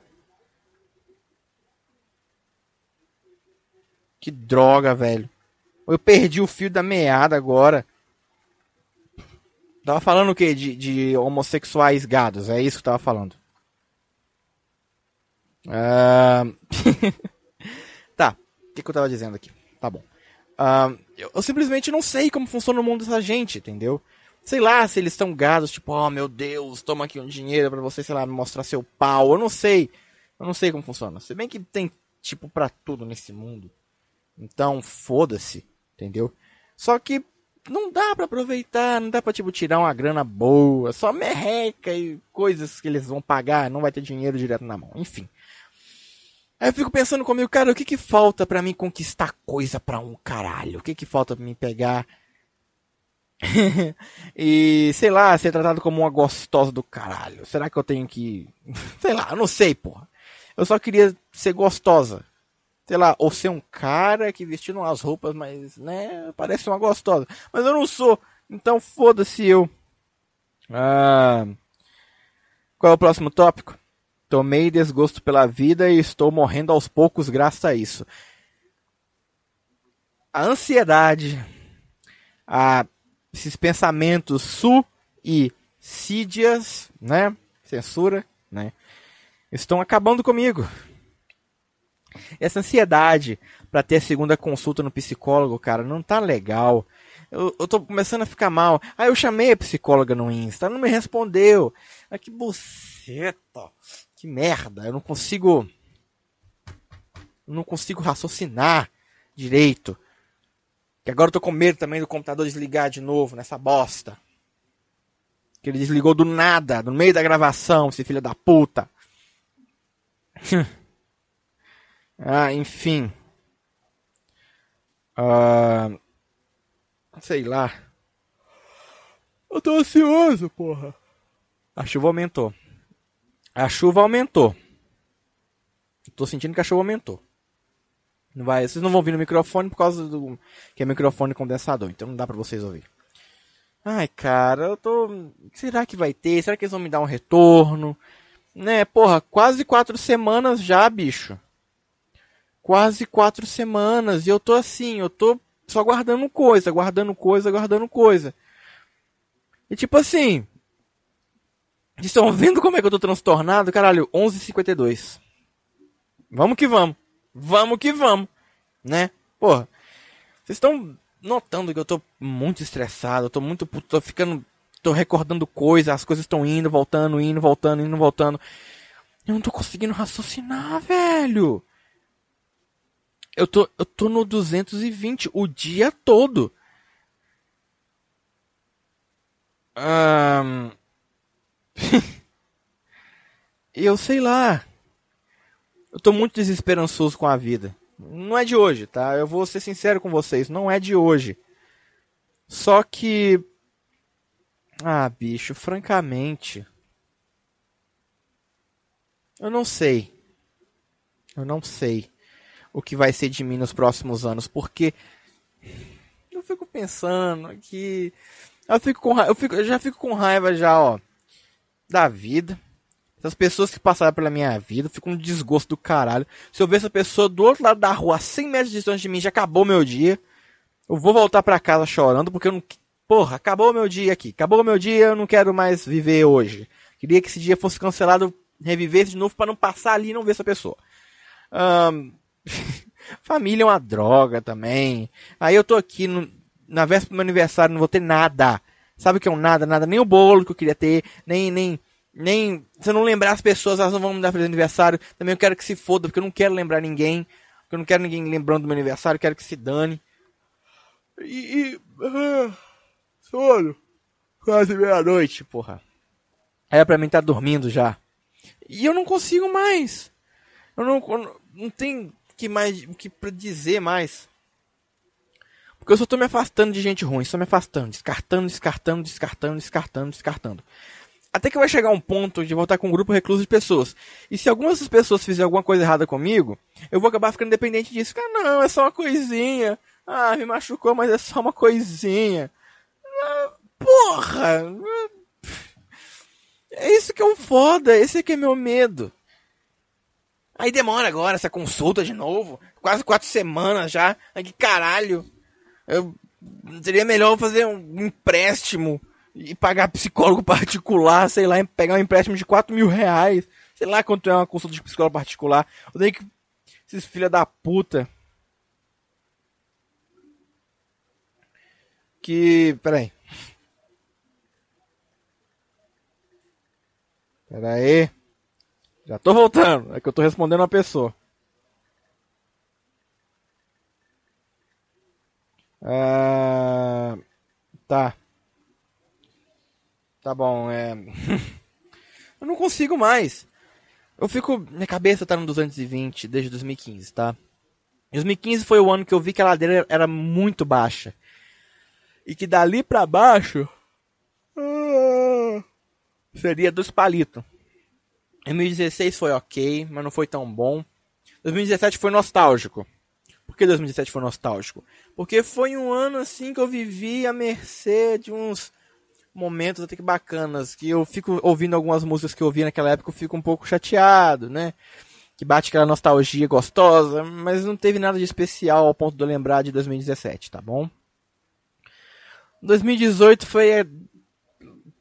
Speaker 1: Que droga, velho. Eu perdi o fio da meada agora. Tava falando o quê? De, de homossexuais gados. É isso que tava falando. Uh... tá. O que, que eu tava dizendo aqui? Tá bom. Uh, eu, eu, simplesmente não sei como funciona o mundo dessa gente, entendeu? Sei lá se eles estão gados, tipo, oh meu Deus, toma aqui um dinheiro para você, sei lá, mostrar seu pau. Eu não sei. Eu não sei como funciona. Se bem que tem, tipo, para tudo nesse mundo. Então, foda-se, entendeu? Só que não dá para aproveitar, não dá pra, tipo, tirar uma grana boa, só merreca e coisas que eles vão pagar, não vai ter dinheiro direto na mão. Enfim. Aí eu fico pensando comigo, cara, o que que falta para mim conquistar coisa pra um caralho? O que que falta pra mim pegar e, sei lá, ser tratado como uma gostosa do caralho. Será que eu tenho que. Sei lá, eu não sei, porra. Eu só queria ser gostosa. Sei lá, ou ser um cara que vestindo umas roupas, mas, né, parece uma gostosa. Mas eu não sou. Então foda-se eu. Ah, qual é o próximo tópico? Tomei desgosto pela vida e estou morrendo aos poucos graças a isso. A ansiedade, a esses pensamentos suicídias, né? Censura, né? Estão acabando comigo. Essa ansiedade para ter a segunda consulta no psicólogo, cara, não tá legal. Eu, eu tô começando a ficar mal. Aí eu chamei a psicóloga no Insta, ela não me respondeu. Ah, que buceta. Que merda. Eu não consigo. Eu não consigo raciocinar direito. Que agora eu tô com medo também do computador desligar de novo nessa bosta. Que ele desligou do nada, no meio da gravação, esse filho da puta. ah, enfim. Uh, sei lá. Eu tô ansioso, porra. A chuva aumentou. A chuva aumentou. Tô sentindo que a chuva aumentou. Não vai, vocês não vão ouvir no microfone por causa do que é microfone condensador, então não dá para vocês ouvir. Ai, cara, eu tô. Será que vai ter? Será que eles vão me dar um retorno? Né, porra, quase quatro semanas já, bicho. Quase quatro semanas. E eu tô assim, eu tô só guardando coisa, guardando coisa, guardando coisa. E tipo assim. Estão vendo como é que eu tô transtornado? Caralho, 11h52. Vamos que vamos. Vamos que vamos, né? Porra, vocês estão notando que eu tô muito estressado, eu tô muito tô ficando, tô recordando coisas, as coisas estão indo, voltando, indo, voltando, indo, voltando. Eu não tô conseguindo raciocinar, velho. Eu tô, eu tô no 220 o dia todo. Um... eu sei lá. Eu tô muito desesperançoso com a vida. Não é de hoje, tá? Eu vou ser sincero com vocês, não é de hoje. Só que. Ah, bicho, francamente. Eu não sei. Eu não sei o que vai ser de mim nos próximos anos, porque eu fico pensando que eu fico com eu, fico, eu já fico com raiva já, ó, da vida. Essas pessoas que passaram pela minha vida, fico um desgosto do caralho. Se eu ver essa pessoa do outro lado da rua, a 100 metros de distância de mim, já acabou meu dia. Eu vou voltar para casa chorando, porque eu não. Porra, acabou meu dia aqui. Acabou meu dia, eu não quero mais viver hoje. Queria que esse dia fosse cancelado, revivesse de novo para não passar ali e não ver essa pessoa. Família é uma droga também. Aí eu tô aqui no... na véspera do meu aniversário, não vou ter nada. Sabe o que é um nada? Nada. Nem o bolo que eu queria ter, nem, nem, nem. Se eu não lembrar as pessoas, elas não vão me dar feliz aniversário. Também eu quero que se foda, porque eu não quero lembrar ninguém. Porque eu não quero ninguém lembrando do meu aniversário, eu quero que se dane. E. e uh, sono. Quase meia-noite, porra. É pra mim tá dormindo já. E eu não consigo mais. Eu não, eu não tenho que mais o que pra dizer mais. Porque eu só tô me afastando de gente ruim, só me afastando, descartando, descartando, descartando, descartando, descartando. Até que vai chegar um ponto de voltar com um grupo recluso de pessoas. E se algumas dessas pessoas fizerem alguma coisa errada comigo, eu vou acabar ficando dependente disso. Ah, não, é só uma coisinha. Ah, me machucou, mas é só uma coisinha. Ah, porra! É isso que é um foda, esse é que é meu medo. Aí demora agora essa consulta de novo. Quase quatro semanas já. Ai, que caralho. Eu, seria melhor fazer um empréstimo e pagar psicólogo particular, sei lá, pegar um empréstimo de 4 mil reais, sei lá quanto é uma consulta de psicólogo particular. Eu tenho que. Esses filha da puta. Que. Peraí. Peraí. Já tô voltando. É que eu tô respondendo uma pessoa. Ah, tá. Tá bom, é. eu não consigo mais. Eu fico. Minha cabeça tá no 220 desde 2015, tá? 2015 foi o ano que eu vi que a ladeira era muito baixa. E que dali pra baixo ah, seria dos palitos. 2016 foi ok, mas não foi tão bom. 2017 foi nostálgico. Por que 2017 foi nostálgico? Porque foi um ano assim que eu vivi à mercê de uns momentos até que bacanas, que eu fico ouvindo algumas músicas que eu ouvi naquela época, eu fico um pouco chateado, né? Que bate aquela nostalgia gostosa, mas não teve nada de especial ao ponto de eu lembrar de 2017, tá bom? 2018 foi é,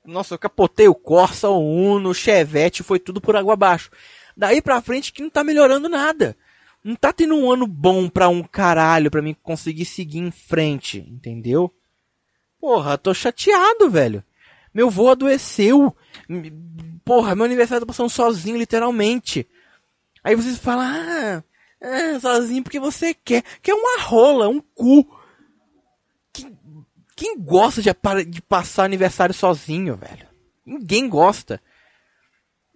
Speaker 1: nossa, eu capotei o Corsa, o Uno, o Chevette, foi tudo por água abaixo. Daí pra frente que não tá melhorando nada. Não tá tendo um ano bom pra um caralho pra mim conseguir seguir em frente, entendeu? Porra, tô chateado, velho. Meu vô adoeceu. Porra, meu aniversário tá passando sozinho, literalmente. Aí vocês falam, ah, ah sozinho porque você quer. Quer uma rola, um cu. Quem, quem gosta de, de passar aniversário sozinho, velho? Ninguém gosta.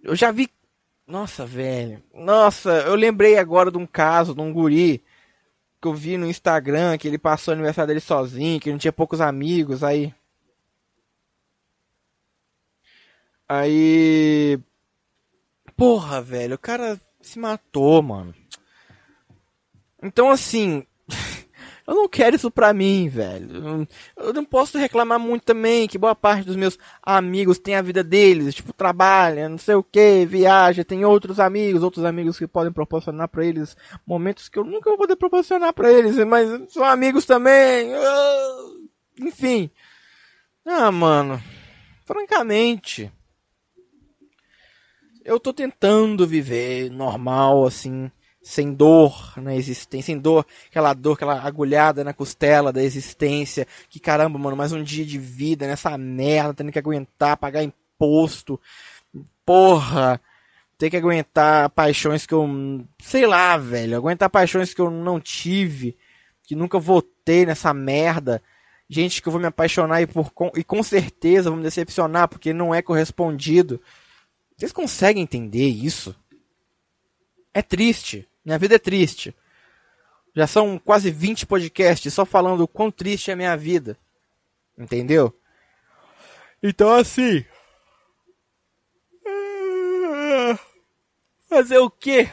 Speaker 1: Eu já vi nossa, velho. Nossa, eu lembrei agora de um caso, de um guri que eu vi no Instagram, que ele passou o aniversário dele sozinho, que não tinha poucos amigos, aí. Aí. Porra, velho, o cara se matou, mano. Então, assim, eu não quero isso pra mim, velho. Eu não posso reclamar muito também que boa parte dos meus amigos tem a vida deles, tipo, trabalha, não sei o que, viaja, tem outros amigos, outros amigos que podem proporcionar para eles momentos que eu nunca vou poder proporcionar para eles, mas são amigos também. Ah, enfim. Ah, mano. Francamente, eu tô tentando viver normal assim sem dor na existência, sem dor, aquela dor, aquela agulhada na costela da existência, que caramba, mano, mais um dia de vida nessa merda, tendo que aguentar, pagar imposto, porra, ter que aguentar paixões que eu, sei lá, velho, aguentar paixões que eu não tive, que nunca votei nessa merda, gente que eu vou me apaixonar e, por, e com certeza vou me decepcionar porque não é correspondido. Vocês conseguem entender isso? É triste. Minha vida é triste. Já são quase 20 podcasts só falando o quão triste é a minha vida. Entendeu? Então assim. Fazer o quê?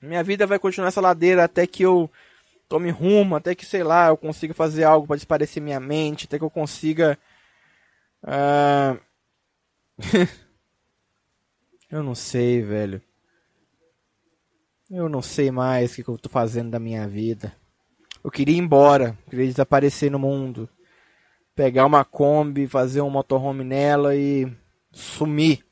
Speaker 1: Minha vida vai continuar essa ladeira até que eu tome rumo, até que, sei lá, eu consiga fazer algo para desaparecer minha mente, até que eu consiga. Uh... eu não sei, velho. Eu não sei mais o que, eu tô fazendo da minha vida. Eu queria ir embora, queria desaparecer no mundo. Pegar uma Kombi, fazer um motorhome nela e sumir.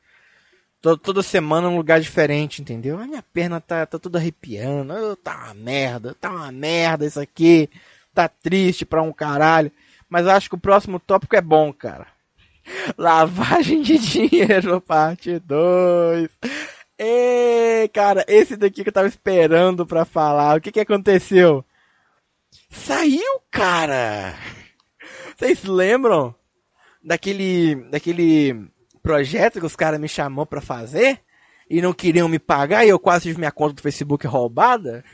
Speaker 1: Toda, toda semana num lugar diferente, entendeu? A minha perna tá, tá toda arrepiando. Tá uma merda, tá uma merda isso aqui. Tá triste pra um caralho. Mas acho que o próximo tópico é bom, cara. Lavagem de dinheiro, parte 2. E cara, esse daqui que eu tava esperando pra falar. O que que aconteceu? Saiu, cara! Vocês lembram daquele, daquele projeto que os caras me chamou pra fazer? E não queriam me pagar e eu quase tive minha conta do Facebook roubada?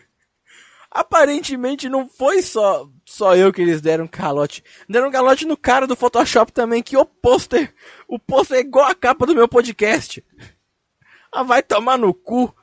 Speaker 1: Aparentemente não foi só, só eu que eles deram calote. Deram calote no cara do Photoshop também, que o pôster, o pôster é igual a capa do meu podcast. Ah, vai tomar no cu.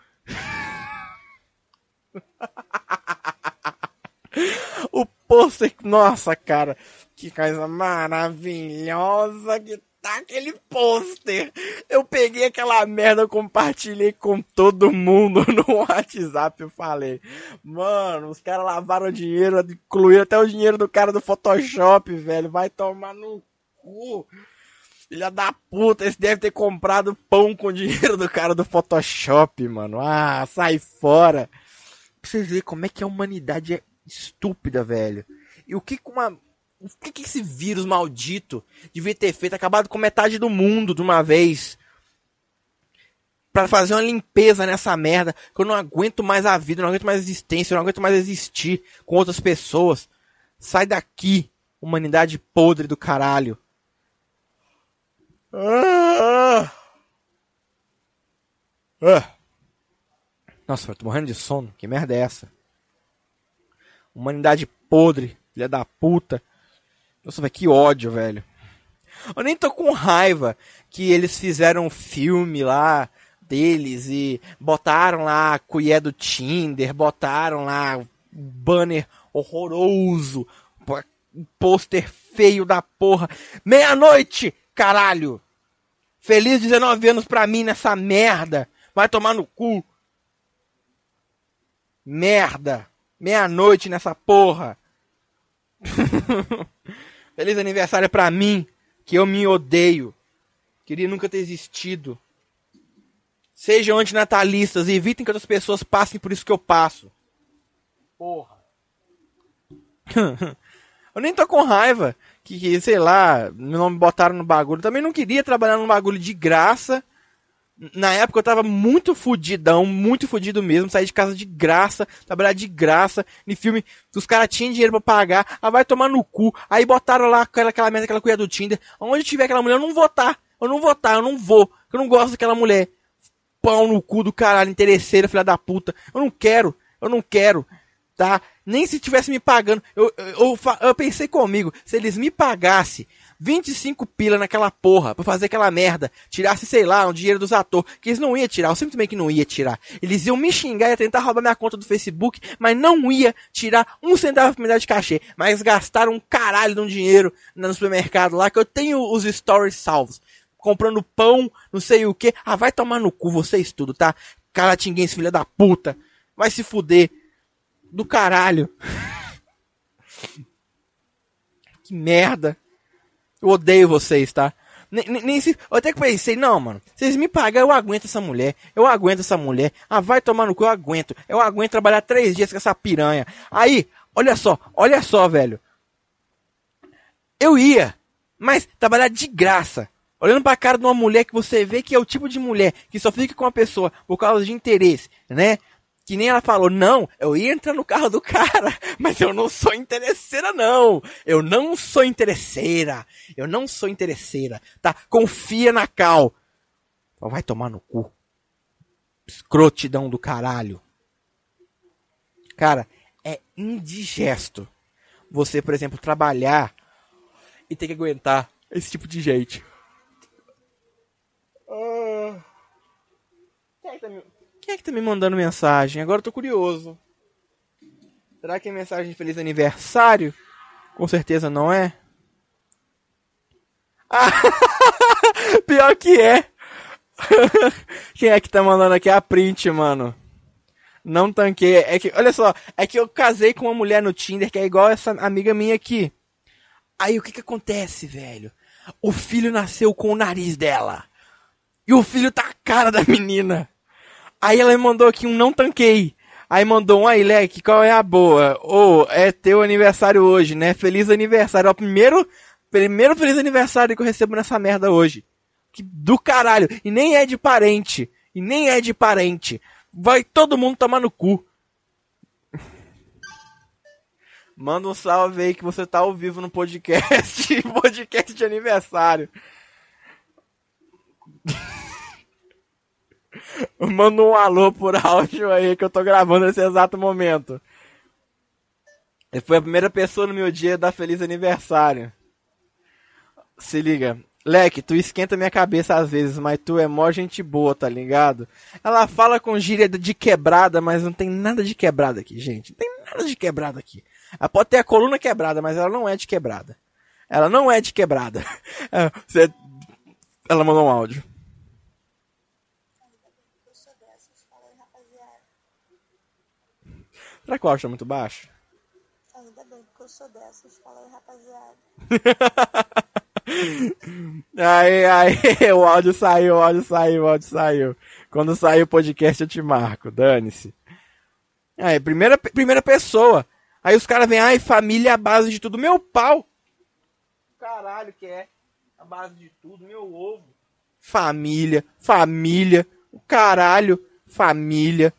Speaker 1: o pôster, nossa, cara, que coisa maravilhosa que tá aquele pôster. Eu peguei aquela merda, compartilhei com todo mundo no WhatsApp, eu falei, mano, os caras lavaram dinheiro, incluíram até o dinheiro do cara do Photoshop, velho, vai tomar no cu. Filha da puta, esse deve ter comprado pão com dinheiro do cara do Photoshop, mano. Ah, sai fora. Pra vocês verem como é que a humanidade é estúpida, velho. E o que uma. O que que esse vírus maldito devia ter feito? Acabado com metade do mundo de uma vez. Pra fazer uma limpeza nessa merda. Que eu não aguento mais a vida, eu não aguento mais a existência, eu não aguento mais existir com outras pessoas. Sai daqui, humanidade podre do caralho. Ah! Ah! Nossa, eu tô morrendo de sono. Que merda é essa? Humanidade podre, filha da puta. Nossa, velho, que ódio, velho. Eu nem tô com raiva que eles fizeram um filme lá deles e botaram lá a colher do Tinder, botaram lá o banner horroroso, pôster feio da porra. Meia-noite, caralho! Feliz 19 anos pra mim nessa merda. Vai tomar no cu. Merda. Meia-noite nessa porra. Feliz aniversário pra mim, que eu me odeio. Queria nunca ter existido. Sejam antinatalistas e evitem que outras pessoas passem por isso que eu passo. Porra. eu nem tô com raiva que, que, sei lá, me botaram no bagulho. Também não queria trabalhar num bagulho de graça. Na época eu tava muito fudidão, muito fudido mesmo, sair de casa de graça, trabalhar de graça, em filme, os caras tinham dinheiro para pagar, aí vai tomar no cu, aí botaram lá aquela, aquela merda, aquela coisa do Tinder, onde tiver aquela mulher, eu não vou votar, eu não vou votar, eu não vou, eu não gosto daquela mulher. Pau no cu do caralho, interesseira, filha da puta, eu não quero, eu não quero tá? Nem se tivesse me pagando. Eu, eu, eu, pensei comigo, se eles me pagassem 25 pila naquela porra pra fazer aquela merda, tirasse, sei lá, um dinheiro dos atores, que eles não iam tirar, eu simplesmente não ia tirar. Eles iam me xingar e tentar roubar minha conta do Facebook, mas não ia tirar um centavo pra me dar de cachê. Mas gastaram um caralho de um dinheiro no supermercado lá, que eu tenho os stories salvos. Comprando pão, não sei o que. Ah, vai tomar no cu vocês tudo, tá? Caratinguense, filha da puta. Vai se fuder do caralho. que merda. Eu odeio vocês, tá? Nem, nem, se, eu até que pensei, não, mano, vocês me pagam, eu aguento essa mulher, eu aguento essa mulher, ah, vai tomar no cu, eu aguento, eu aguento trabalhar três dias com essa piranha. Aí, olha só, olha só, velho. Eu ia, mas trabalhar de graça, olhando pra cara de uma mulher que você vê que é o tipo de mulher que só fica com uma pessoa por causa de interesse, né? Que nem ela falou, não, eu ia entrar no carro do cara, mas eu não sou interesseira não. Eu não sou interesseira. Eu não sou interesseira. Tá? Confia na Cal. Então vai tomar no cu. Escrotidão do caralho. Cara, é indigesto você, por exemplo, trabalhar e ter que aguentar esse tipo de gente. Uh... Quem é que tá me... Mandando mensagem? Agora eu tô curioso. Será que é mensagem de feliz aniversário? Com certeza não é. Ah, pior que é. Quem é que tá mandando aqui a print, mano? Não tanquei. É que, olha só, é que eu casei com uma mulher no Tinder que é igual essa amiga minha aqui. Aí o que que acontece, velho? O filho nasceu com o nariz dela. E o filho tá a cara da menina. Aí ela me mandou aqui um não tanquei. Aí mandou um aí, Leque, qual é a boa? Ô, oh, é teu aniversário hoje, né? Feliz aniversário. É o primeiro, primeiro feliz aniversário que eu recebo nessa merda hoje. Que do caralho. E nem é de parente. E nem é de parente. Vai todo mundo tomar no cu. Manda um salve aí que você tá ao vivo no podcast. podcast de aniversário. Manda um alô por áudio aí que eu tô gravando nesse exato momento. Ele foi a primeira pessoa no meu dia dar feliz aniversário. Se liga. Leque, tu esquenta minha cabeça às vezes, mas tu é mó gente boa, tá ligado? Ela fala com gíria de quebrada, mas não tem nada de quebrada aqui, gente. Não tem nada de quebrada aqui. Ela pode ter a coluna quebrada, mas ela não é de quebrada. Ela não é de quebrada. Ela mandou um áudio. Será que o áudio tá muito baixo?
Speaker 3: Ainda bem, porque eu sou dessas. Fala aí, rapaziada.
Speaker 1: aí, aí, o áudio saiu, o áudio saiu, o áudio saiu. Quando sair o podcast eu te marco, dane-se. Aí, primeira, primeira pessoa. Aí os caras vêm, ai, família é a base de tudo. Meu pau! Caralho, que é a base de tudo, meu ovo. Família, família, o caralho, família.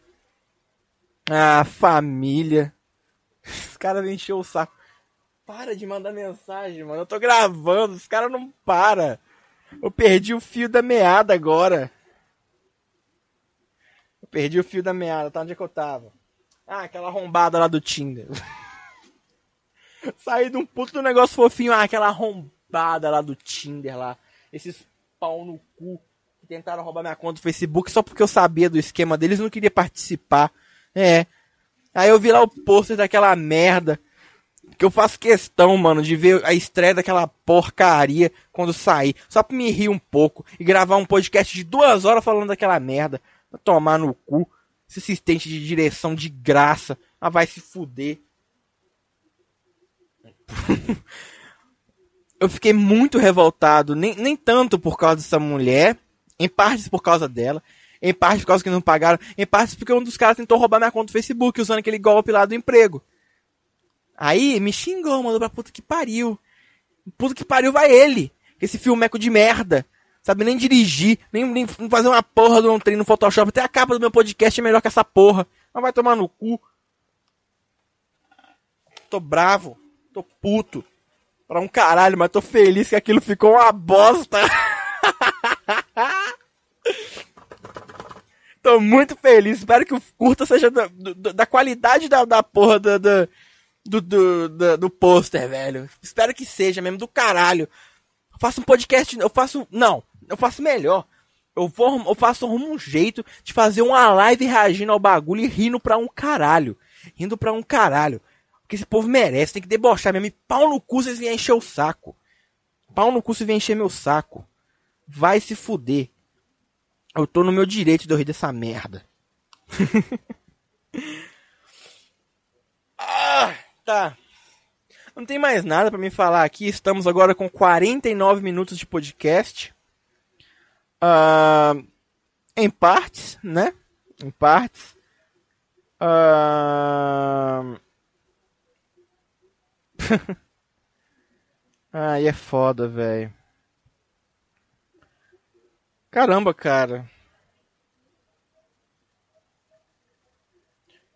Speaker 1: Ah, família. Os caras encheu o saco. Para de mandar mensagem, mano. Eu tô gravando, os caras não param. Eu perdi o fio da meada agora. Eu perdi o fio da meada, tá onde é que eu tava? Ah, aquela arrombada lá do Tinder. Saí de um puto negócio fofinho, ah, aquela arrombada lá do Tinder lá. Esses pau no cu que tentaram roubar minha conta do Facebook só porque eu sabia do esquema deles não queria participar. É. Aí eu vi lá o pôster daquela merda. Que eu faço questão, mano, de ver a estreia daquela porcaria quando sair. Só pra me rir um pouco e gravar um podcast de duas horas falando daquela merda. Pra tomar no cu. Esse assistente de direção de graça. Ah, vai se fuder. eu fiquei muito revoltado, nem, nem tanto por causa dessa mulher, em partes por causa dela, em partes por causa que não pagaram, em partes porque um dos caras tentou roubar minha conta do Facebook usando aquele golpe lá do emprego. Aí me xingou, mandou pra puta que pariu. Puta que pariu vai ele. Esse filmeco de merda. Sabe nem dirigir, nem, nem fazer uma porra de um trem no Photoshop. Até a capa do meu podcast é melhor que essa porra. Não vai tomar no cu. Tô bravo. Tô puto. Pra um caralho, mas tô feliz que aquilo ficou uma bosta. tô muito feliz. Espero que o curta seja da, da qualidade da, da porra da, do, do, do, do pôster, velho. Espero que seja mesmo, do caralho. Eu faço um podcast, eu faço. Não, eu faço melhor. Eu, vou, eu faço um jeito de fazer uma live reagindo ao bagulho e rindo pra um caralho. Rindo pra um caralho. Porque esse povo merece, tem que debochar mesmo. E pau no cu vocês vêm encher o saco. Pau no cu vocês vêm encher meu saco. Vai se fuder. Eu tô no meu direito de eu rir dessa merda. ah! Tá. Não tem mais nada para me falar aqui. Estamos agora com 49 minutos de podcast. Uh, em partes, né? Em partes. Uh... Ai, é foda, velho. Caramba, cara.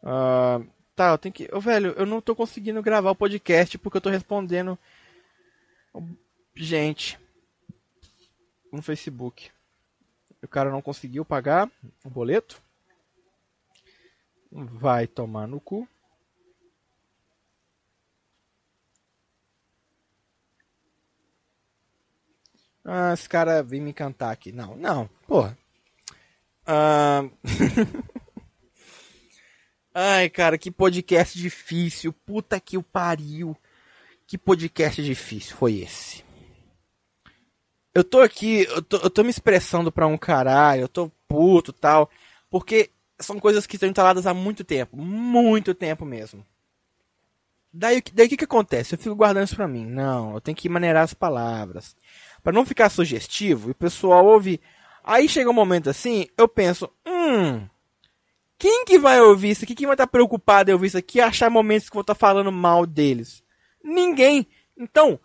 Speaker 1: Uh, Tá, eu tenho que. Ô, velho, eu não tô conseguindo gravar o podcast porque eu tô respondendo. Gente. No Facebook. O cara não conseguiu pagar o boleto. Vai tomar no cu. Ah, esse cara vem me cantar aqui. Não, não, porra. Ah... Ai, cara, que podcast difícil. Puta que o pariu. Que podcast difícil foi esse? Eu tô aqui, eu tô, eu tô me expressando pra um caralho, eu tô puto tal, porque são coisas que estão instaladas há muito tempo. Muito tempo mesmo. Daí, o que que acontece? Eu fico guardando isso pra mim. Não, eu tenho que maneirar as palavras. Para não ficar sugestivo, e o pessoal ouve. Aí chega um momento assim, eu penso, hum, quem que vai ouvir isso aqui? Quem vai estar preocupado em ouvir isso aqui e achar momentos que vou estar falando mal deles? Ninguém. Então,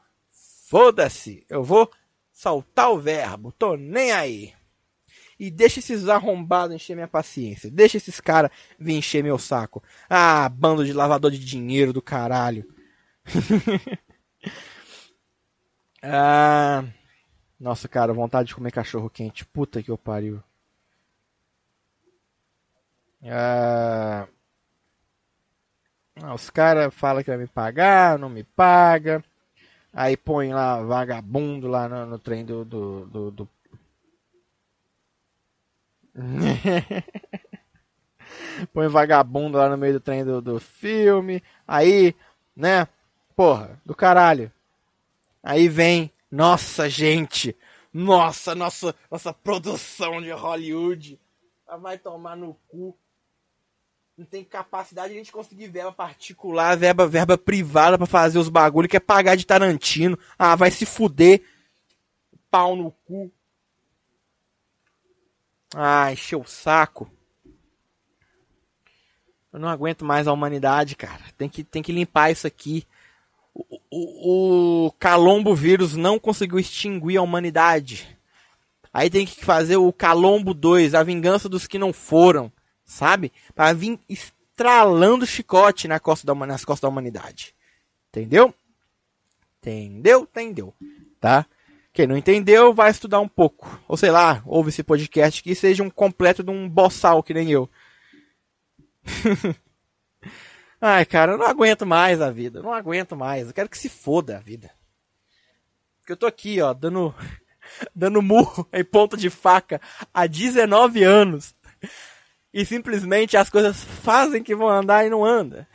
Speaker 1: foda-se. Eu vou soltar o verbo. Tô nem aí. E deixa esses arrombados encher minha paciência. Deixa esses caras vir encher meu saco. Ah, bando de lavador de dinheiro do caralho. ah, nossa, cara, vontade de comer cachorro quente. Puta que eu pariu. Ah, os caras falam que vai me pagar, não me paga. Aí põe lá vagabundo lá no, no trem do. do, do, do... põe vagabundo lá no meio do trem do, do filme. Aí, né? Porra, do caralho. Aí vem, nossa gente, nossa, nossa, nossa produção de Hollywood. Vai tomar no cu não tem capacidade de a gente conseguir verba particular, verba, verba privada para fazer os bagulho, quer pagar de Tarantino. Ah, vai se fuder. Pau no cu. Ah, encheu o saco. Eu não aguento mais a humanidade, cara. Tem que, tem que limpar isso aqui. O, o, Calombo vírus não conseguiu extinguir a humanidade. Aí tem que fazer o Calombo 2, a vingança dos que não foram sabe? Para vir estralando chicote na costa da, nas costas da humanidade. Entendeu? Entendeu? Entendeu. Tá? Quem não entendeu, vai estudar um pouco. Ou sei lá, ouve esse podcast que seja um completo de um boçal que nem eu. Ai, cara, eu não aguento mais a vida. Não aguento mais. Eu quero que se foda a vida. Porque eu tô aqui, ó, dando, dando murro em ponta de faca há 19 anos. E simplesmente as coisas fazem que vão andar e não anda.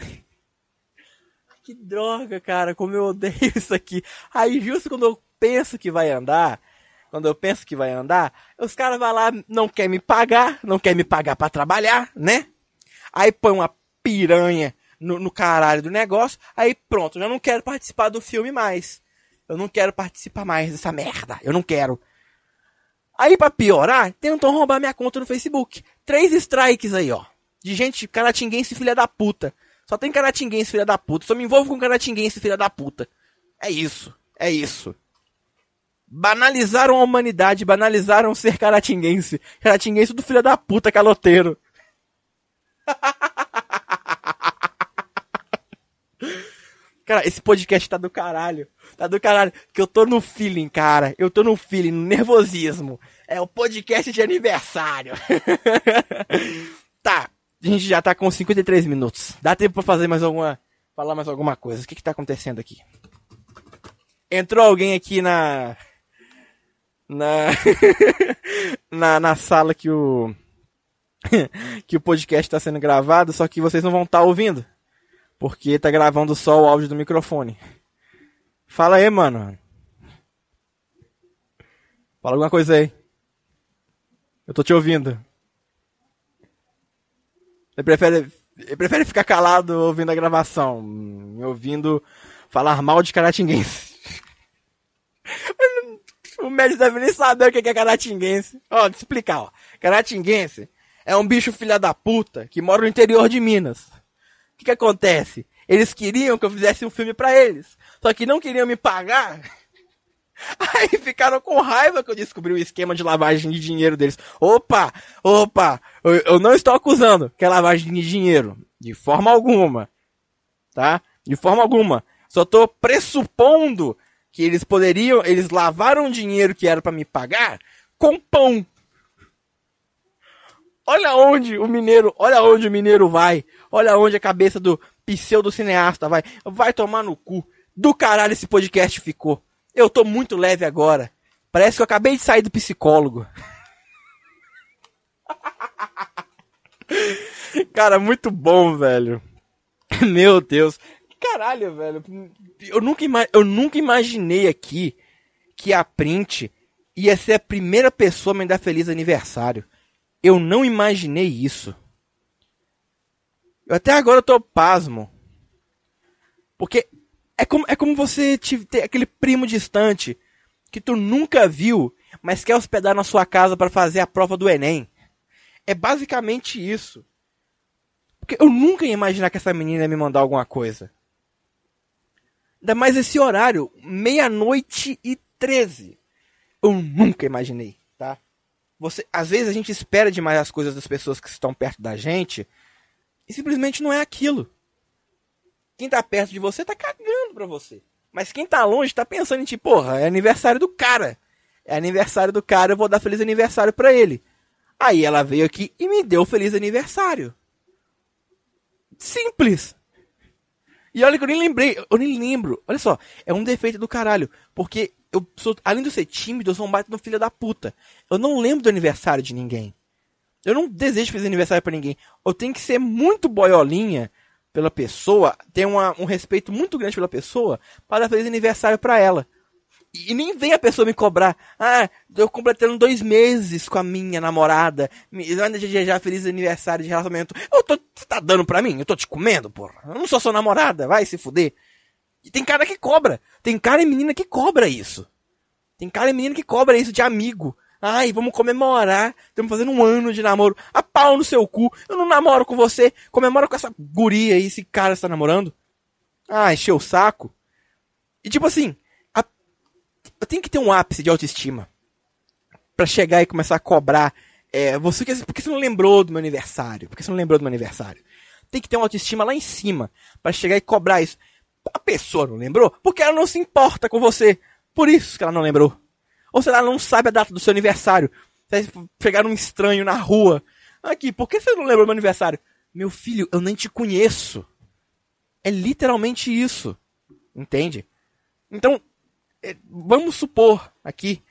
Speaker 1: Que droga, cara, como eu odeio isso aqui. Aí justo quando eu penso que vai andar, quando eu penso que vai andar, os caras vão lá, não quer me pagar, não quer me pagar para trabalhar, né? Aí põe uma piranha no, no caralho do negócio, aí pronto, eu não quero participar do filme mais. Eu não quero participar mais dessa merda. Eu não quero. Aí, pra piorar, tentam roubar minha conta no Facebook. Três strikes aí, ó. De gente caratinguense filha da puta. Só tem caratinguense filha da puta. Só me envolvo com caratinguense filha da puta. É isso. É isso. Banalizaram a humanidade, banalizaram ser caratinguense. Caratinguense do filho da puta caloteiro. Cara, esse podcast tá do caralho. Tá do caralho. Que eu tô no feeling, cara. Eu tô no feeling, no nervosismo. É o podcast de aniversário. tá. A gente já tá com 53 minutos. Dá tempo pra fazer mais alguma. Falar mais alguma coisa. O que que tá acontecendo aqui? Entrou alguém aqui na. Na. na, na sala que o. que o podcast tá sendo gravado, só que vocês não vão estar tá ouvindo. Porque tá gravando só o áudio do microfone. Fala aí, mano. Fala alguma coisa aí. Eu tô te ouvindo. Você prefere, prefere ficar calado ouvindo a gravação, me ouvindo falar mal de caratinguense. o médico deve nem saber o que é caratinguense. Ó, te explicar, ó. Caratinguense é um bicho filha da puta que mora no interior de Minas que, que acontece? Eles queriam que eu fizesse um filme para eles, só que não queriam me pagar. Aí ficaram com raiva que eu descobri o esquema de lavagem de dinheiro deles. Opa, opa, eu, eu não estou acusando que é lavagem de dinheiro, de forma alguma, tá? De forma alguma. Só estou pressupondo que eles poderiam, eles lavaram dinheiro que era para me pagar com pão. Olha onde o mineiro, olha onde o mineiro vai. Olha onde a cabeça do pseudo cineasta vai. Vai tomar no cu. Do caralho esse podcast ficou. Eu tô muito leve agora. Parece que eu acabei de sair do psicólogo. Cara, muito bom, velho. Meu Deus. Caralho, velho. Eu nunca, eu nunca imaginei aqui que a Print ia ser a primeira pessoa a me dar feliz aniversário. Eu não imaginei isso. Eu até agora tô pasmo. Porque é como, é como você ter aquele primo distante que tu nunca viu, mas quer hospedar na sua casa para fazer a prova do Enem. É basicamente isso. Porque eu nunca ia imaginar que essa menina ia me mandar alguma coisa. Ainda mais esse horário, meia-noite e treze. Eu nunca imaginei? Você, às vezes a gente espera demais as coisas das pessoas que estão perto da gente e simplesmente não é aquilo. Quem tá perto de você tá cagando pra você. Mas quem tá longe tá pensando em ti, porra, é aniversário do cara. É aniversário do cara, eu vou dar feliz aniversário para ele. Aí ela veio aqui e me deu feliz aniversário. Simples. E olha que eu nem lembrei, eu nem lembro. Olha só, é um defeito do caralho. Porque eu sou, além de ser tímido, eu sou um baita no filho da puta. Eu não lembro do aniversário de ninguém. Eu não desejo fazer aniversário para ninguém. Eu tenho que ser muito boiolinha pela pessoa, ter uma, um respeito muito grande pela pessoa, para fazer aniversário para ela. E, nem vem a pessoa me cobrar. Ah, eu completando dois meses com a minha namorada. Já, já feliz aniversário de relacionamento. Eu tô, você tá dando pra mim? Eu tô te comendo, porra. Eu não sou sua namorada, vai se fuder. E tem cara que cobra. Tem cara e menina que cobra isso. Tem cara e menina que cobra isso de amigo. Ai, vamos comemorar. Estamos fazendo um ano de namoro. A pau no seu cu. Eu não namoro com você. Comemora com essa guria aí, esse cara está namorando. Ah, encheu o saco. E tipo assim, a... tenho que ter um ápice de autoestima. para chegar e começar a cobrar. É, você, por que você não lembrou do meu aniversário? Por que você não lembrou do meu aniversário? Tem que ter uma autoestima lá em cima. para chegar e cobrar isso. A pessoa não lembrou porque ela não se importa com você. Por isso que ela não lembrou. Ou se ela não sabe a data do seu aniversário. Você pegar um estranho na rua. Aqui, por que você não lembra meu aniversário? Meu filho, eu nem te conheço. É literalmente isso. Entende? Então, é, vamos supor aqui,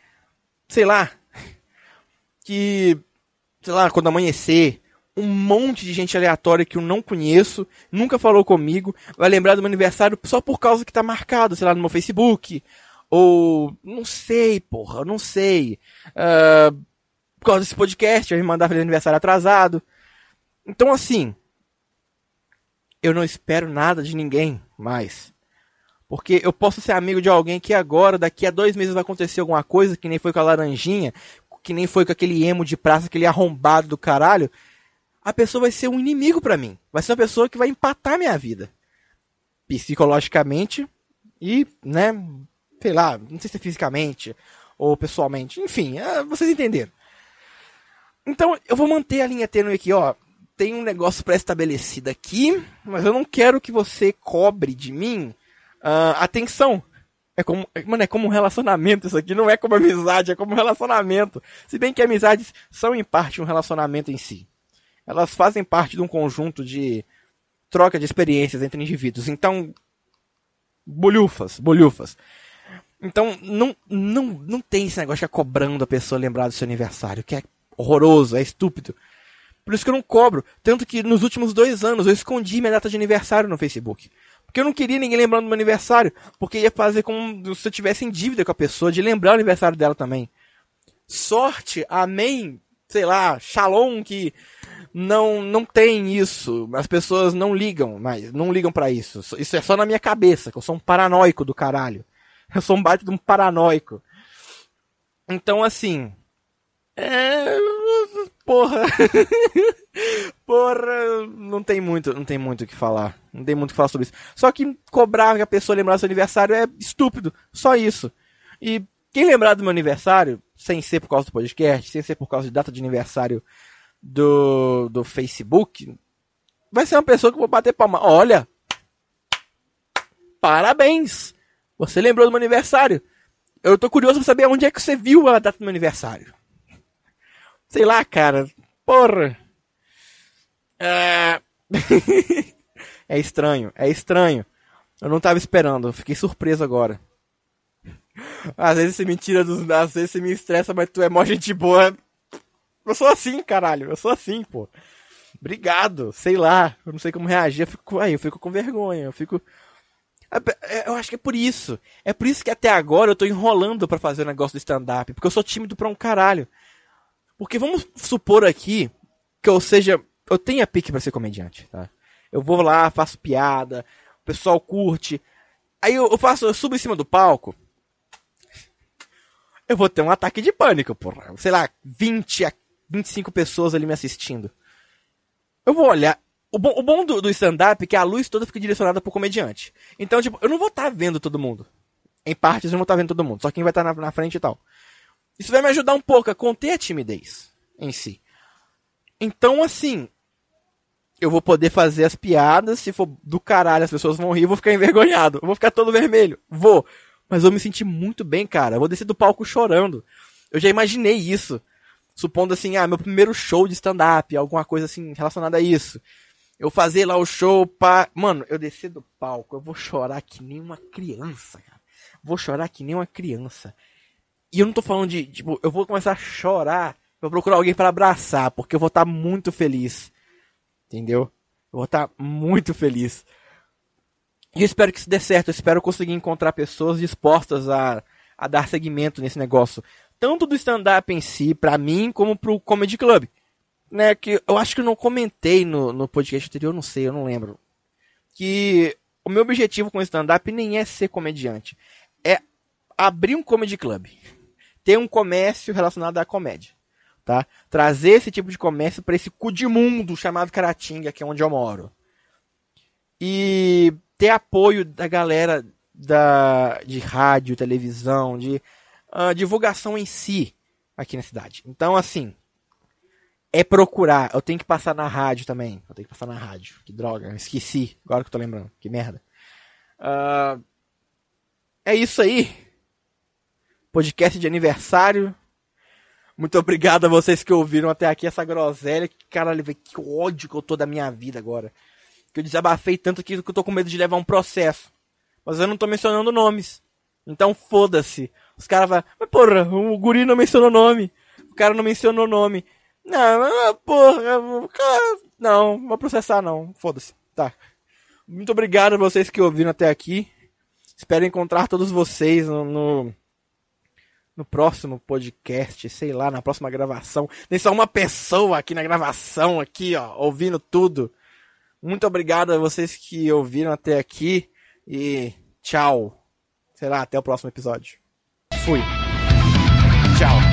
Speaker 1: sei lá, que, sei lá, quando amanhecer, um monte de gente aleatória que eu não conheço, nunca falou comigo, vai lembrar do meu aniversário só por causa que tá marcado, sei lá, no meu Facebook. Ou, não sei, porra, não sei. Uh, por causa desse podcast, vai me mandar feliz aniversário atrasado. Então, assim, eu não espero nada de ninguém mais. Porque eu posso ser amigo de alguém que agora, daqui a dois meses, vai acontecer alguma coisa, que nem foi com a laranjinha, que nem foi com aquele emo de praça, aquele arrombado do caralho. A pessoa vai ser um inimigo para mim. Vai ser uma pessoa que vai empatar minha vida. Psicologicamente e, né, sei lá, não sei se é fisicamente ou pessoalmente. Enfim, é, vocês entenderam. Então, eu vou manter a linha tênue aqui, ó tem um negócio pré-estabelecido aqui, mas eu não quero que você cobre de mim uh, atenção. É como, mano, é como um relacionamento isso aqui, não é como amizade, é como um relacionamento. Se bem que amizades são em parte um relacionamento em si. Elas fazem parte de um conjunto de troca de experiências entre indivíduos. Então, bolhufas, bolhufas. Então, não, não, não tem esse negócio de ficar cobrando a pessoa lembrar do seu aniversário, que é horroroso, é estúpido. Por isso que eu não cobro. Tanto que nos últimos dois anos eu escondi minha data de aniversário no Facebook. Porque eu não queria ninguém lembrando do meu aniversário. Porque ia fazer como se eu tivesse em dívida com a pessoa de lembrar o aniversário dela também. Sorte, amém, sei lá, shalom, que não não tem isso. As pessoas não ligam, mas não ligam para isso. Isso é só na minha cabeça, que eu sou um paranoico do caralho. Eu sou um baita de um paranoico. Então, assim. É porra. porra, não tem muito, não tem muito o que falar. Não tem muito o que falar sobre isso. Só que cobrar que a pessoa lembrar do seu aniversário é estúpido. Só isso. E quem lembrar do meu aniversário, sem ser por causa do podcast, sem ser por causa de data de aniversário do, do Facebook, vai ser uma pessoa que eu vou bater palma. Olha! Parabéns! Você lembrou do meu aniversário. Eu tô curioso pra saber onde é que você viu a data do meu aniversário. Sei lá, cara. Porra. É... é estranho, é estranho. Eu não tava esperando, fiquei surpreso agora. Às vezes você me tira dos. Às vezes você me estressa, mas tu é mó gente boa. Eu sou assim, caralho. Eu sou assim, pô. Obrigado. Sei lá. Eu não sei como reagir. Eu fico, aí, eu fico com vergonha. Eu fico. É, é, eu acho que é por isso. É por isso que até agora eu tô enrolando para fazer o negócio do stand-up. Porque eu sou tímido pra um caralho. Porque vamos supor aqui que eu seja. Eu tenha pique para ser comediante, tá? Eu vou lá, faço piada, o pessoal curte. Aí eu, eu faço, eu subo em cima do palco. Eu vou ter um ataque de pânico, porra. Sei lá, 20 a 25 pessoas ali me assistindo. Eu vou olhar. O bom, o bom do, do stand-up é que a luz toda fica direcionada pro comediante. Então, tipo, eu não vou estar tá vendo todo mundo. Em partes eu não vou estar tá vendo todo mundo. Só quem vai estar tá na, na frente e tal. Isso vai me ajudar um pouco a conter a timidez em si. Então, assim, eu vou poder fazer as piadas, se for do caralho, as pessoas vão rir, eu vou ficar envergonhado, eu vou ficar todo vermelho, vou. Mas eu me senti muito bem, cara. Eu vou descer do palco chorando. Eu já imaginei isso. Supondo assim, ah, meu primeiro show de stand-up, alguma coisa assim relacionada a isso. Eu fazer lá o show pra. Mano, eu descer do palco, eu vou chorar que nem uma criança, cara. Vou chorar que nem uma criança. E eu não tô falando de, tipo, eu vou começar a chorar. Vou procurar alguém para abraçar, porque eu vou estar tá muito feliz. Entendeu? Eu vou estar tá muito feliz. E eu espero que isso dê certo. Eu espero conseguir encontrar pessoas dispostas a, a dar seguimento nesse negócio. Tanto do stand-up em si, pra mim, como pro Comedy Club. Né, que eu acho que eu não comentei no, no podcast anterior, não sei, eu não lembro. Que o meu objetivo com o stand-up nem é ser comediante. É abrir um comedy club ter um comércio relacionado à comédia. Tá? Trazer esse tipo de comércio para esse cu de mundo chamado Caratinga, que é onde eu moro. E ter apoio da galera da, de rádio, televisão, de uh, divulgação em si aqui na cidade. Então, assim, é procurar. Eu tenho que passar na rádio também. Eu tenho que passar na rádio. Que droga, esqueci. Agora que eu tô lembrando. Que merda. Uh, é isso aí podcast de aniversário. Muito obrigado a vocês que ouviram até aqui essa groselha. Caralho, que ódio que eu tô da minha vida agora. Que eu desabafei tanto que eu tô com medo de levar um processo. Mas eu não tô mencionando nomes. Então foda-se. Os caras vão, mas porra, o guri não mencionou nome. O cara não mencionou nome. Não, porra, o cara. Não, vou processar não. Foda-se. Tá. Muito obrigado a vocês que ouviram até aqui. Espero encontrar todos vocês no, no, no próximo podcast, sei lá, na próxima gravação. Tem só uma pessoa aqui na gravação, aqui, ó, ouvindo tudo. Muito obrigado a vocês que ouviram até aqui e tchau. Sei lá, até o próximo episódio. Fui. Tchau.